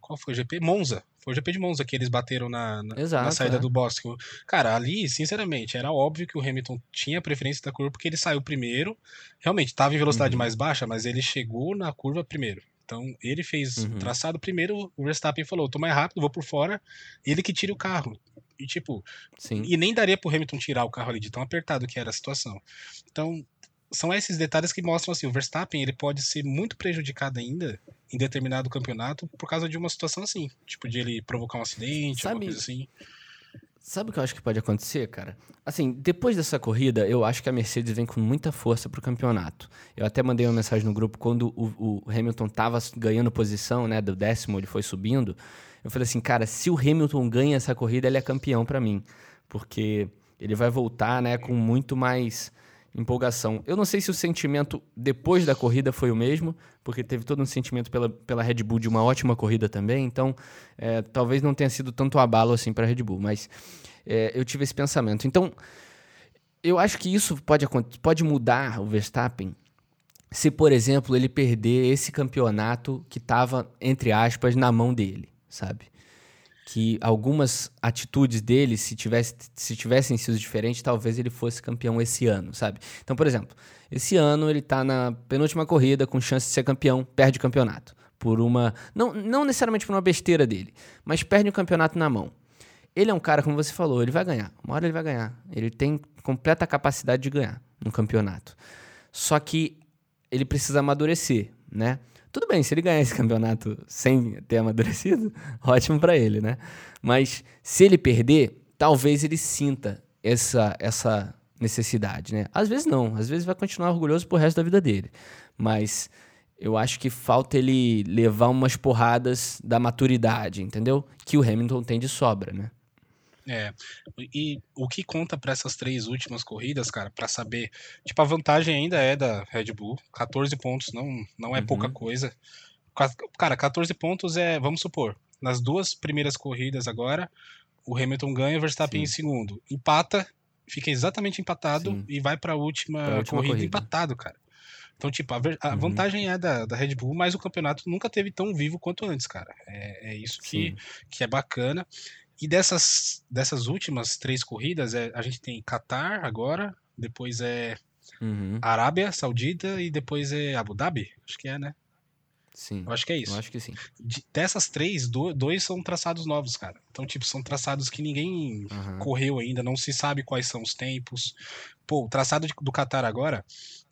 Qual foi o GP? Monza. Foi o GP de Monza que eles bateram na, na, Exato, na saída é. do Bosque. Cara, ali, sinceramente, era óbvio que o Hamilton tinha preferência da curva porque ele saiu primeiro. Realmente, estava em velocidade uhum. mais baixa, mas ele chegou na curva primeiro. Então, ele fez uhum. traçado primeiro, o Verstappen falou, tô mais rápido, vou por fora, ele que tira o carro. E tipo, Sim. e nem daria pro Hamilton tirar o carro ali de tão apertado que era a situação. Então, são esses detalhes que mostram assim, o Verstappen ele pode ser muito prejudicado ainda em determinado campeonato por causa de uma situação assim, tipo de ele provocar um acidente, Sabe, coisa assim. Sabe o que eu acho que pode acontecer, cara? Assim, depois dessa corrida, eu acho que a Mercedes vem com muita força pro campeonato. Eu até mandei uma mensagem no grupo quando o, o Hamilton tava ganhando posição, né? Do décimo, ele foi subindo. Eu falei assim, cara, se o Hamilton ganha essa corrida, ele é campeão para mim. Porque ele vai voltar, né, com muito mais empolgação. Eu não sei se o sentimento depois da corrida foi o mesmo, porque teve todo um sentimento pela, pela Red Bull de uma ótima corrida também, então é, talvez não tenha sido tanto abalo assim para a Red Bull, mas é, eu tive esse pensamento. Então, eu acho que isso pode, pode mudar o Verstappen se, por exemplo, ele perder esse campeonato que estava, entre aspas, na mão dele, sabe? Que algumas atitudes dele, se, tivesse, se tivessem sido diferentes, talvez ele fosse campeão esse ano, sabe? Então, por exemplo, esse ano ele tá na penúltima corrida com chance de ser campeão, perde o campeonato. Por uma. Não, não necessariamente por uma besteira dele, mas perde o campeonato na mão. Ele é um cara, como você falou, ele vai ganhar. Uma hora ele vai ganhar. Ele tem completa capacidade de ganhar no campeonato. Só que ele precisa amadurecer, né? Tudo bem, se ele ganhar esse campeonato sem ter amadurecido, ótimo para ele, né? Mas se ele perder, talvez ele sinta essa, essa necessidade, né? Às vezes não, às vezes vai continuar orgulhoso pro resto da vida dele. Mas eu acho que falta ele levar umas porradas da maturidade, entendeu? Que o Hamilton tem de sobra, né? É. E o que conta para essas três últimas corridas, cara, para saber. Tipo, a vantagem ainda é da Red Bull. 14 pontos não, não é uhum. pouca coisa. Cara, 14 pontos é, vamos supor, nas duas primeiras corridas agora, o Hamilton ganha, o Verstappen Sim. em segundo. Empata, fica exatamente empatado Sim. e vai para a última, corrida, corrida, empatado, cara. Então, tipo, a, a uhum. vantagem é da, da Red Bull, mas o campeonato nunca teve tão vivo quanto antes, cara. É, é isso que, que é bacana. E dessas, dessas últimas três corridas, é, a gente tem Qatar agora, depois é uhum. Arábia Saudita e depois é Abu Dhabi, acho que é, né? Sim. Eu acho que é isso. Eu acho que sim. De, dessas três, do, dois são traçados novos, cara. Então, tipo, são traçados que ninguém uhum. correu ainda, não se sabe quais são os tempos. Pô, o traçado de, do Qatar agora,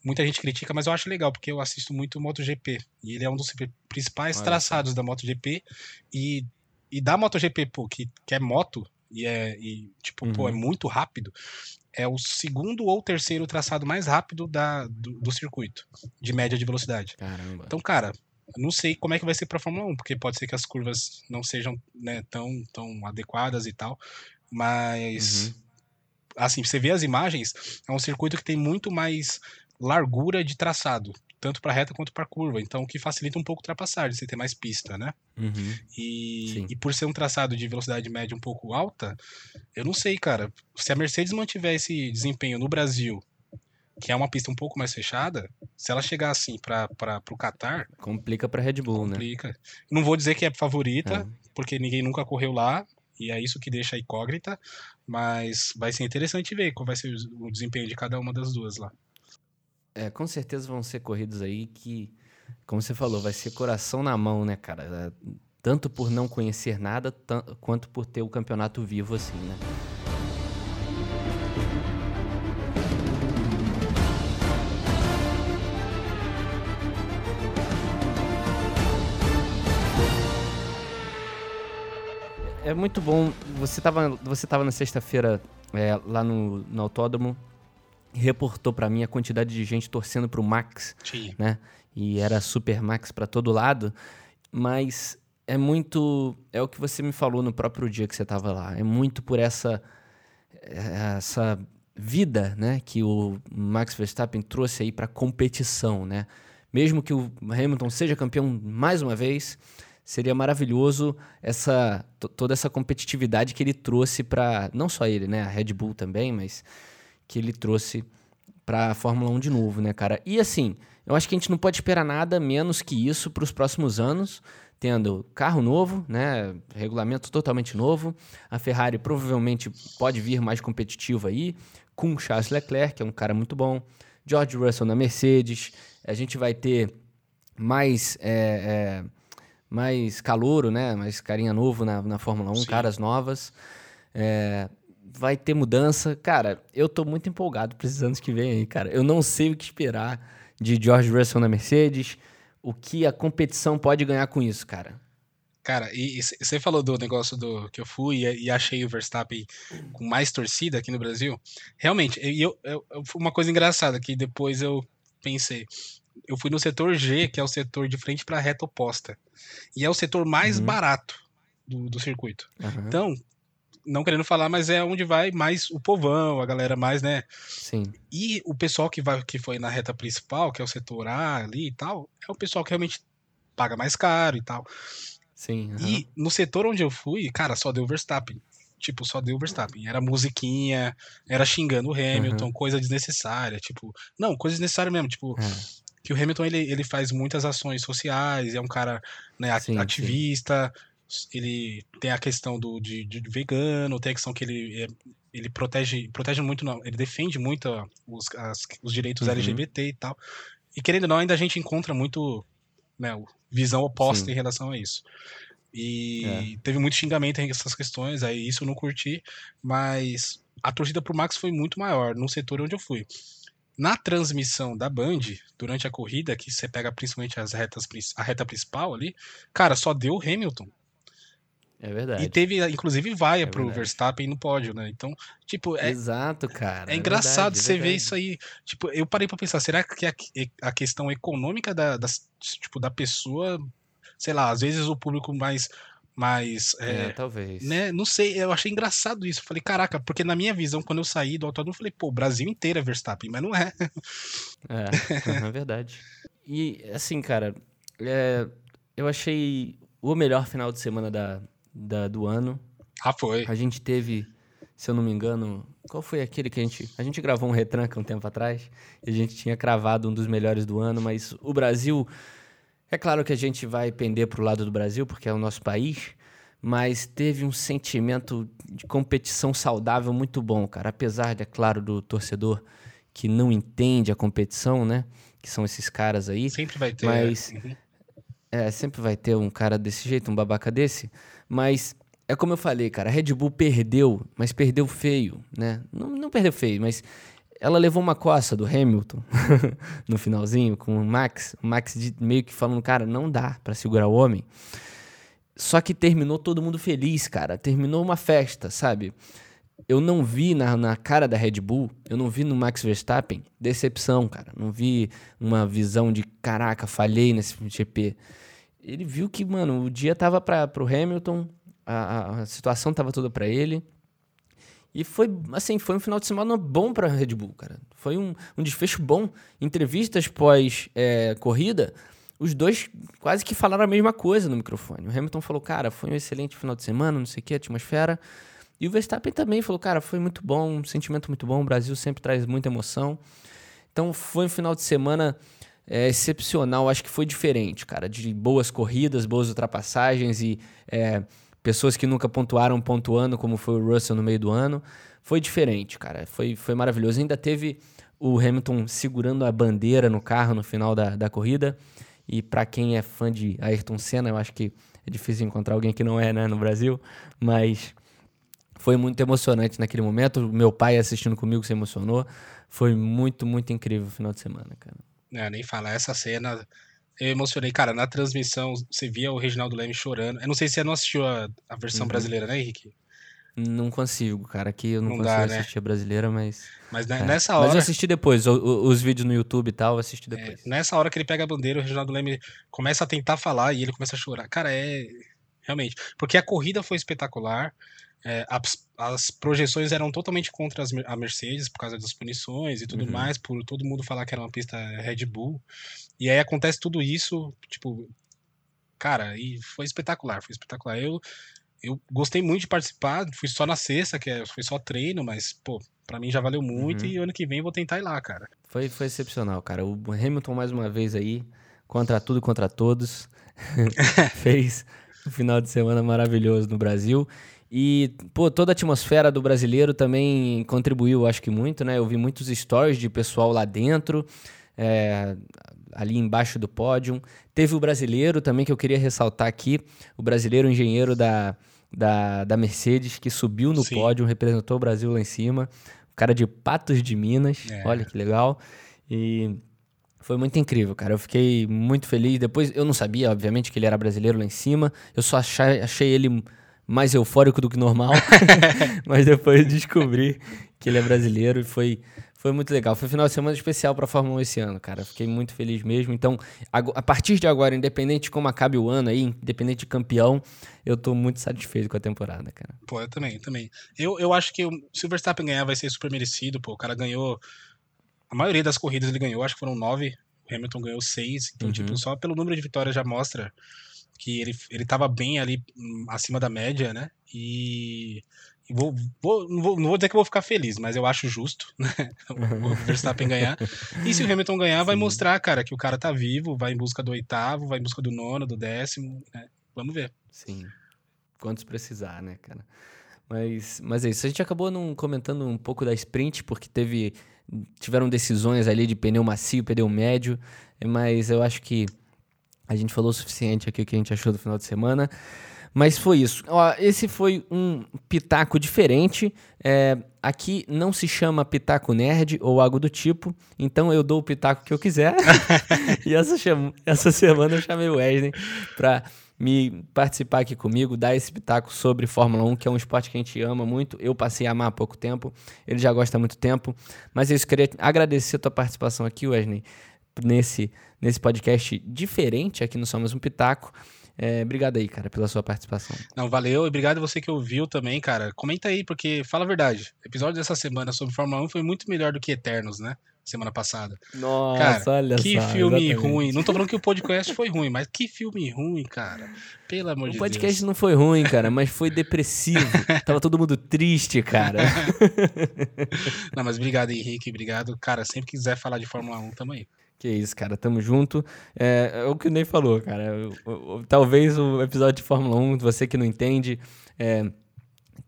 muita gente critica, mas eu acho legal, porque eu assisto muito o MotoGP. E ele é um dos principais Olha traçados da MotoGP. E e da MotoGP, pô, que, que é moto e é, e, tipo, uhum. pô, é uhum. muito rápido, é o segundo ou terceiro traçado mais rápido da, do, do circuito, de média de velocidade. Caramba. Então, cara, não sei como é que vai ser pra Fórmula 1, porque pode ser que as curvas não sejam né, tão, tão adequadas e tal, mas. Uhum. Assim, você vê as imagens, é um circuito que tem muito mais largura de traçado tanto para reta quanto para curva, então o que facilita um pouco a ultrapassagem, você ter mais pista, né? Uhum. E, e, por ser um traçado de velocidade média um pouco alta, eu não sei, cara. Se a Mercedes mantiver esse desempenho no Brasil, que é uma pista um pouco mais fechada, se ela chegar assim para o Qatar. Complica para Red Bull, complica. né? Complica. Não vou dizer que é favorita, é. porque ninguém nunca correu lá, e é isso que deixa a incógnita, mas vai ser interessante ver qual vai ser o desempenho de cada uma das duas lá. É, com certeza vão ser corridas aí que, como você falou, vai ser coração na mão, né, cara? É, tanto por não conhecer nada, quanto por ter o campeonato vivo assim, né? É muito bom. Você estava você tava na sexta-feira é, lá no, no autódromo reportou para mim a quantidade de gente torcendo pro Max, Sim. né? E era Super Max para todo lado, mas é muito, é o que você me falou no próprio dia que você estava lá. É muito por essa essa vida, né, que o Max Verstappen trouxe aí para competição, né? Mesmo que o Hamilton seja campeão mais uma vez, seria maravilhoso essa toda essa competitividade que ele trouxe para não só ele, né, a Red Bull também, mas que ele trouxe para a Fórmula 1 de novo, né, cara? E assim, eu acho que a gente não pode esperar nada menos que isso para os próximos anos, tendo carro novo, né, regulamento totalmente novo. A Ferrari provavelmente pode vir mais competitiva aí, com Charles Leclerc, que é um cara muito bom, George Russell na Mercedes. A gente vai ter mais é, é, mais calouro, né, mais carinha novo na, na Fórmula 1, Sim. caras novas. É, vai ter mudança. Cara, eu tô muito empolgado para esses anos que vem aí, cara. Eu não sei o que esperar de George Russell na Mercedes, o que a competição pode ganhar com isso, cara. Cara, e você falou do negócio do que eu fui e, e, achei o Verstappen com mais torcida aqui no Brasil. Realmente, eu, eu, eu, uma coisa engraçada que depois eu pensei. Eu fui no setor G, que é o setor de frente para a reta oposta. E é o setor mais uhum. barato do, do circuito. Uhum. Então, não querendo falar, mas é onde vai mais o povão, a galera mais, né? Sim. E o pessoal que vai que foi na reta principal, que é o setor A ali e tal, é o pessoal que realmente paga mais caro e tal. Sim. Uhum. E no setor onde eu fui, cara, só deu Verstappen. Tipo, só deu Verstappen. Era musiquinha, era xingando o Hamilton, uhum. coisa desnecessária. Tipo, não, coisa desnecessária mesmo. Tipo, é. que o Hamilton ele, ele faz muitas ações sociais, é um cara né, sim, ativista. Sim. Ele tem a questão do, de, de, vegano, tem a questão que ele, é, ele protege, protege muito, não, ele defende muito os, as, os direitos uhum. LGBT e tal. E querendo ou não, ainda a gente encontra muito né, visão oposta Sim. em relação a isso. E é. teve muito xingamento em essas questões, aí isso eu não curti, mas a torcida pro Max foi muito maior no setor onde eu fui. Na transmissão da Band, durante a corrida, que você pega principalmente as retas, a reta principal ali, cara, só deu Hamilton. É verdade. E teve, inclusive, vaia é pro Verstappen no pódio, né? Então, tipo. É, Exato, cara. É, é engraçado verdade, é você ver isso aí. Tipo, eu parei pra pensar, será que a, a questão econômica da, da, tipo, da pessoa, sei lá, às vezes o público mais. mais é, é, talvez. Né? Não sei, eu achei engraçado isso. falei, caraca, porque na minha visão, quando eu saí do autódromo, eu falei, pô, o Brasil inteiro é Verstappen, mas não é. É, é verdade. E, assim, cara, é, eu achei o melhor final de semana da, da, do ano. Ah, foi. A gente teve, se eu não me engano, qual foi aquele que a gente. A gente gravou um retranca um tempo atrás e a gente tinha cravado um dos melhores do ano, mas o Brasil. É claro que a gente vai pender para o lado do Brasil, porque é o nosso país, mas teve um sentimento de competição saudável muito bom, cara. Apesar, é claro, do torcedor que não entende a competição, né? Que são esses caras aí. Sempre vai ter. Mas. Uhum. É, sempre vai ter um cara desse jeito, um babaca desse. Mas é como eu falei, cara, a Red Bull perdeu, mas perdeu feio, né? Não, não perdeu feio, mas ela levou uma coça do Hamilton no finalzinho com o Max. O Max meio que falando, cara, não dá para segurar o homem. Só que terminou todo mundo feliz, cara. Terminou uma festa, sabe? Eu não vi na, na cara da Red Bull, eu não vi no Max Verstappen decepção, cara. Não vi uma visão de caraca, falhei nesse GP ele viu que, mano, o dia tava para pro Hamilton, a, a situação tava toda para ele. E foi, assim, foi um final de semana bom pra Red Bull, cara. Foi um, um desfecho bom. Entrevistas pós-corrida, é, os dois quase que falaram a mesma coisa no microfone. O Hamilton falou, cara, foi um excelente final de semana, não sei o que, atmosfera. E o Verstappen também falou, cara, foi muito bom, um sentimento muito bom. O Brasil sempre traz muita emoção. Então foi um final de semana é, excepcional, acho que foi diferente, cara, de boas corridas, boas ultrapassagens e é, pessoas que nunca pontuaram pontuando, como foi o Russell no meio do ano. Foi diferente, cara, foi, foi maravilhoso. Ainda teve o Hamilton segurando a bandeira no carro no final da, da corrida. E para quem é fã de Ayrton Senna, eu acho que é difícil encontrar alguém que não é, né, no Brasil, mas foi muito emocionante naquele momento. Meu pai assistindo comigo se emocionou. Foi muito, muito incrível o final de semana, cara né, nem falar, essa cena eu emocionei. Cara, na transmissão você via o Reginaldo Leme chorando. Eu não sei se você não assistiu a, a versão uhum. brasileira, né, Henrique? Não consigo, cara. Aqui eu não, não consigo dá, né? assistir a brasileira, mas. Mas né, é. nessa hora. Mas eu assisti depois, o, o, os vídeos no YouTube e tal, eu assisti é, depois. É, nessa hora que ele pega a bandeira, o Reginaldo Leme começa a tentar falar e ele começa a chorar. Cara, é. Realmente. Porque a corrida foi espetacular. É, as, as, projeções eram totalmente contra as, a Mercedes por causa das punições e tudo uhum. mais, por todo mundo falar que era uma pista Red Bull. E aí acontece tudo isso, tipo, cara, e foi espetacular, foi espetacular. Eu, eu gostei muito de participar, fui só na sexta, que é, foi só treino, mas, pô, pra mim já valeu muito uhum. e ano que vem vou tentar ir lá, cara. Foi, foi excepcional, cara. O Hamilton mais uma vez aí, contra tudo, contra todos, fez um final de semana maravilhoso no Brasil. E, pô, toda a atmosfera do brasileiro também contribuiu, acho que muito, né? Eu vi muitos stories de pessoal lá dentro, é, ali embaixo do pódio. Teve o brasileiro também que eu queria ressaltar aqui, o brasileiro engenheiro da, da, da Mercedes, que subiu no Sim. pódio, representou o Brasil lá em cima. O cara de Patos de Minas, é. olha que legal. E Foi muito incrível, cara. Eu fiquei muito feliz. Depois, eu não sabia, obviamente, que ele era brasileiro lá em cima. Eu só achei, achei ele mais eufórico do que normal. Mas depois descobri que ele é brasileiro e foi, foi muito legal. Foi um final de semana especial para a Fórmula 1 esse ano, cara. Fiquei muito feliz mesmo. Então, a, partir de agora, independente de como acabe o ano aí, independente de campeão, eu tô muito satisfeito com a temporada, cara. Pô, eu também, também. Eu, eu acho que se o Verstappen ganhar vai ser super merecido, pô. O cara ganhou a maioria das corridas ele ganhou, acho que foram nove. O Hamilton ganhou seis. Então, uhum. tipo, só pelo número de vitórias já mostra que ele, ele tava bem ali hum, acima da média, né? E. Vou, vou, não, vou, não vou dizer que vou ficar feliz, mas eu acho justo né? o Verstappen ganhar. E se o Hamilton ganhar, Sim. vai mostrar, cara, que o cara tá vivo, vai em busca do oitavo, vai em busca do nono, do décimo, né? Vamos ver. Sim. Quantos precisar, né, cara? Mas, mas é isso. A gente acabou não comentando um pouco da sprint, porque teve tiveram decisões ali de pneu macio, pneu médio, mas eu acho que a gente falou o suficiente aqui o que a gente achou do final de semana. Mas foi isso. Ó, esse foi um pitaco diferente. É, aqui não se chama pitaco nerd ou algo do tipo. Então eu dou o pitaco que eu quiser. e essa, essa semana eu chamei o Wesley para me participar aqui comigo, dar esse pitaco sobre Fórmula 1, que é um esporte que a gente ama muito. Eu passei a amar há pouco tempo, ele já gosta há muito tempo. Mas eu queria agradecer a tua participação aqui, Wesley, nesse, nesse podcast diferente aqui no Somos um Pitaco. É, obrigado aí, cara, pela sua participação. Não, valeu. E obrigado você que ouviu também, cara. Comenta aí, porque fala a verdade. O episódio dessa semana sobre Fórmula 1 foi muito melhor do que Eternos, né? semana passada. Nossa, cara, olha que só, filme exatamente. ruim. Não tô falando que o podcast foi ruim, mas que filme ruim, cara. Pelo amor o de Deus. O podcast não foi ruim, cara, mas foi depressivo. Tava todo mundo triste, cara. não, mas obrigado, Henrique. Obrigado. Cara, sempre que quiser falar de Fórmula 1, tamo aí. Que isso, cara, tamo junto. É, é o que o Ney falou, cara. Talvez o episódio de Fórmula 1, você que não entende, é,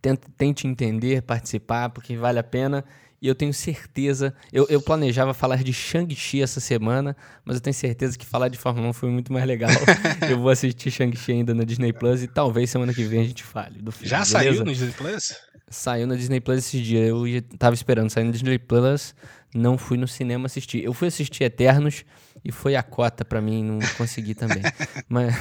tente, tente entender, participar, porque vale a pena. E eu tenho certeza. Eu, eu planejava falar de Shang-Chi essa semana, mas eu tenho certeza que falar de Fórmula 1 foi muito mais legal. eu vou assistir Shang-Chi ainda na Disney Plus e talvez semana que vem a gente fale do filme. Já beleza? saiu no Disney Plus? Saiu na Disney Plus esse dia. Eu tava esperando sair no Disney Plus, não fui no cinema assistir. Eu fui assistir Eternos e foi a cota para mim, não consegui também. mas,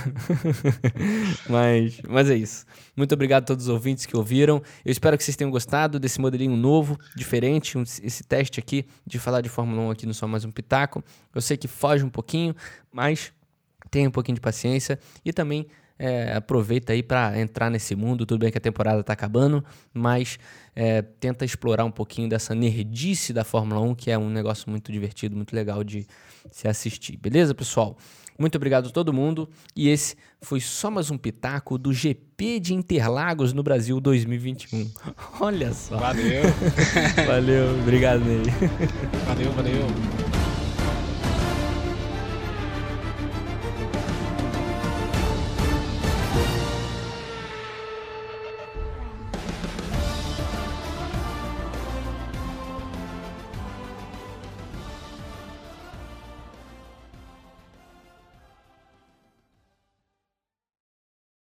mas, mas é isso. Muito obrigado a todos os ouvintes que ouviram. Eu espero que vocês tenham gostado desse modelinho novo, diferente, um, esse teste aqui de falar de Fórmula 1 aqui no Só Mais Um Pitaco. Eu sei que foge um pouquinho, mas tenha um pouquinho de paciência e também é, aproveita aí para entrar nesse mundo. Tudo bem que a temporada está acabando, mas é, tenta explorar um pouquinho dessa nerdice da Fórmula 1, que é um negócio muito divertido, muito legal de se assistir. Beleza, pessoal? Muito obrigado a todo mundo. E esse foi só mais um pitaco do GP de Interlagos no Brasil 2021. Olha só. Valeu. valeu. Obrigado, Ney. Valeu, valeu.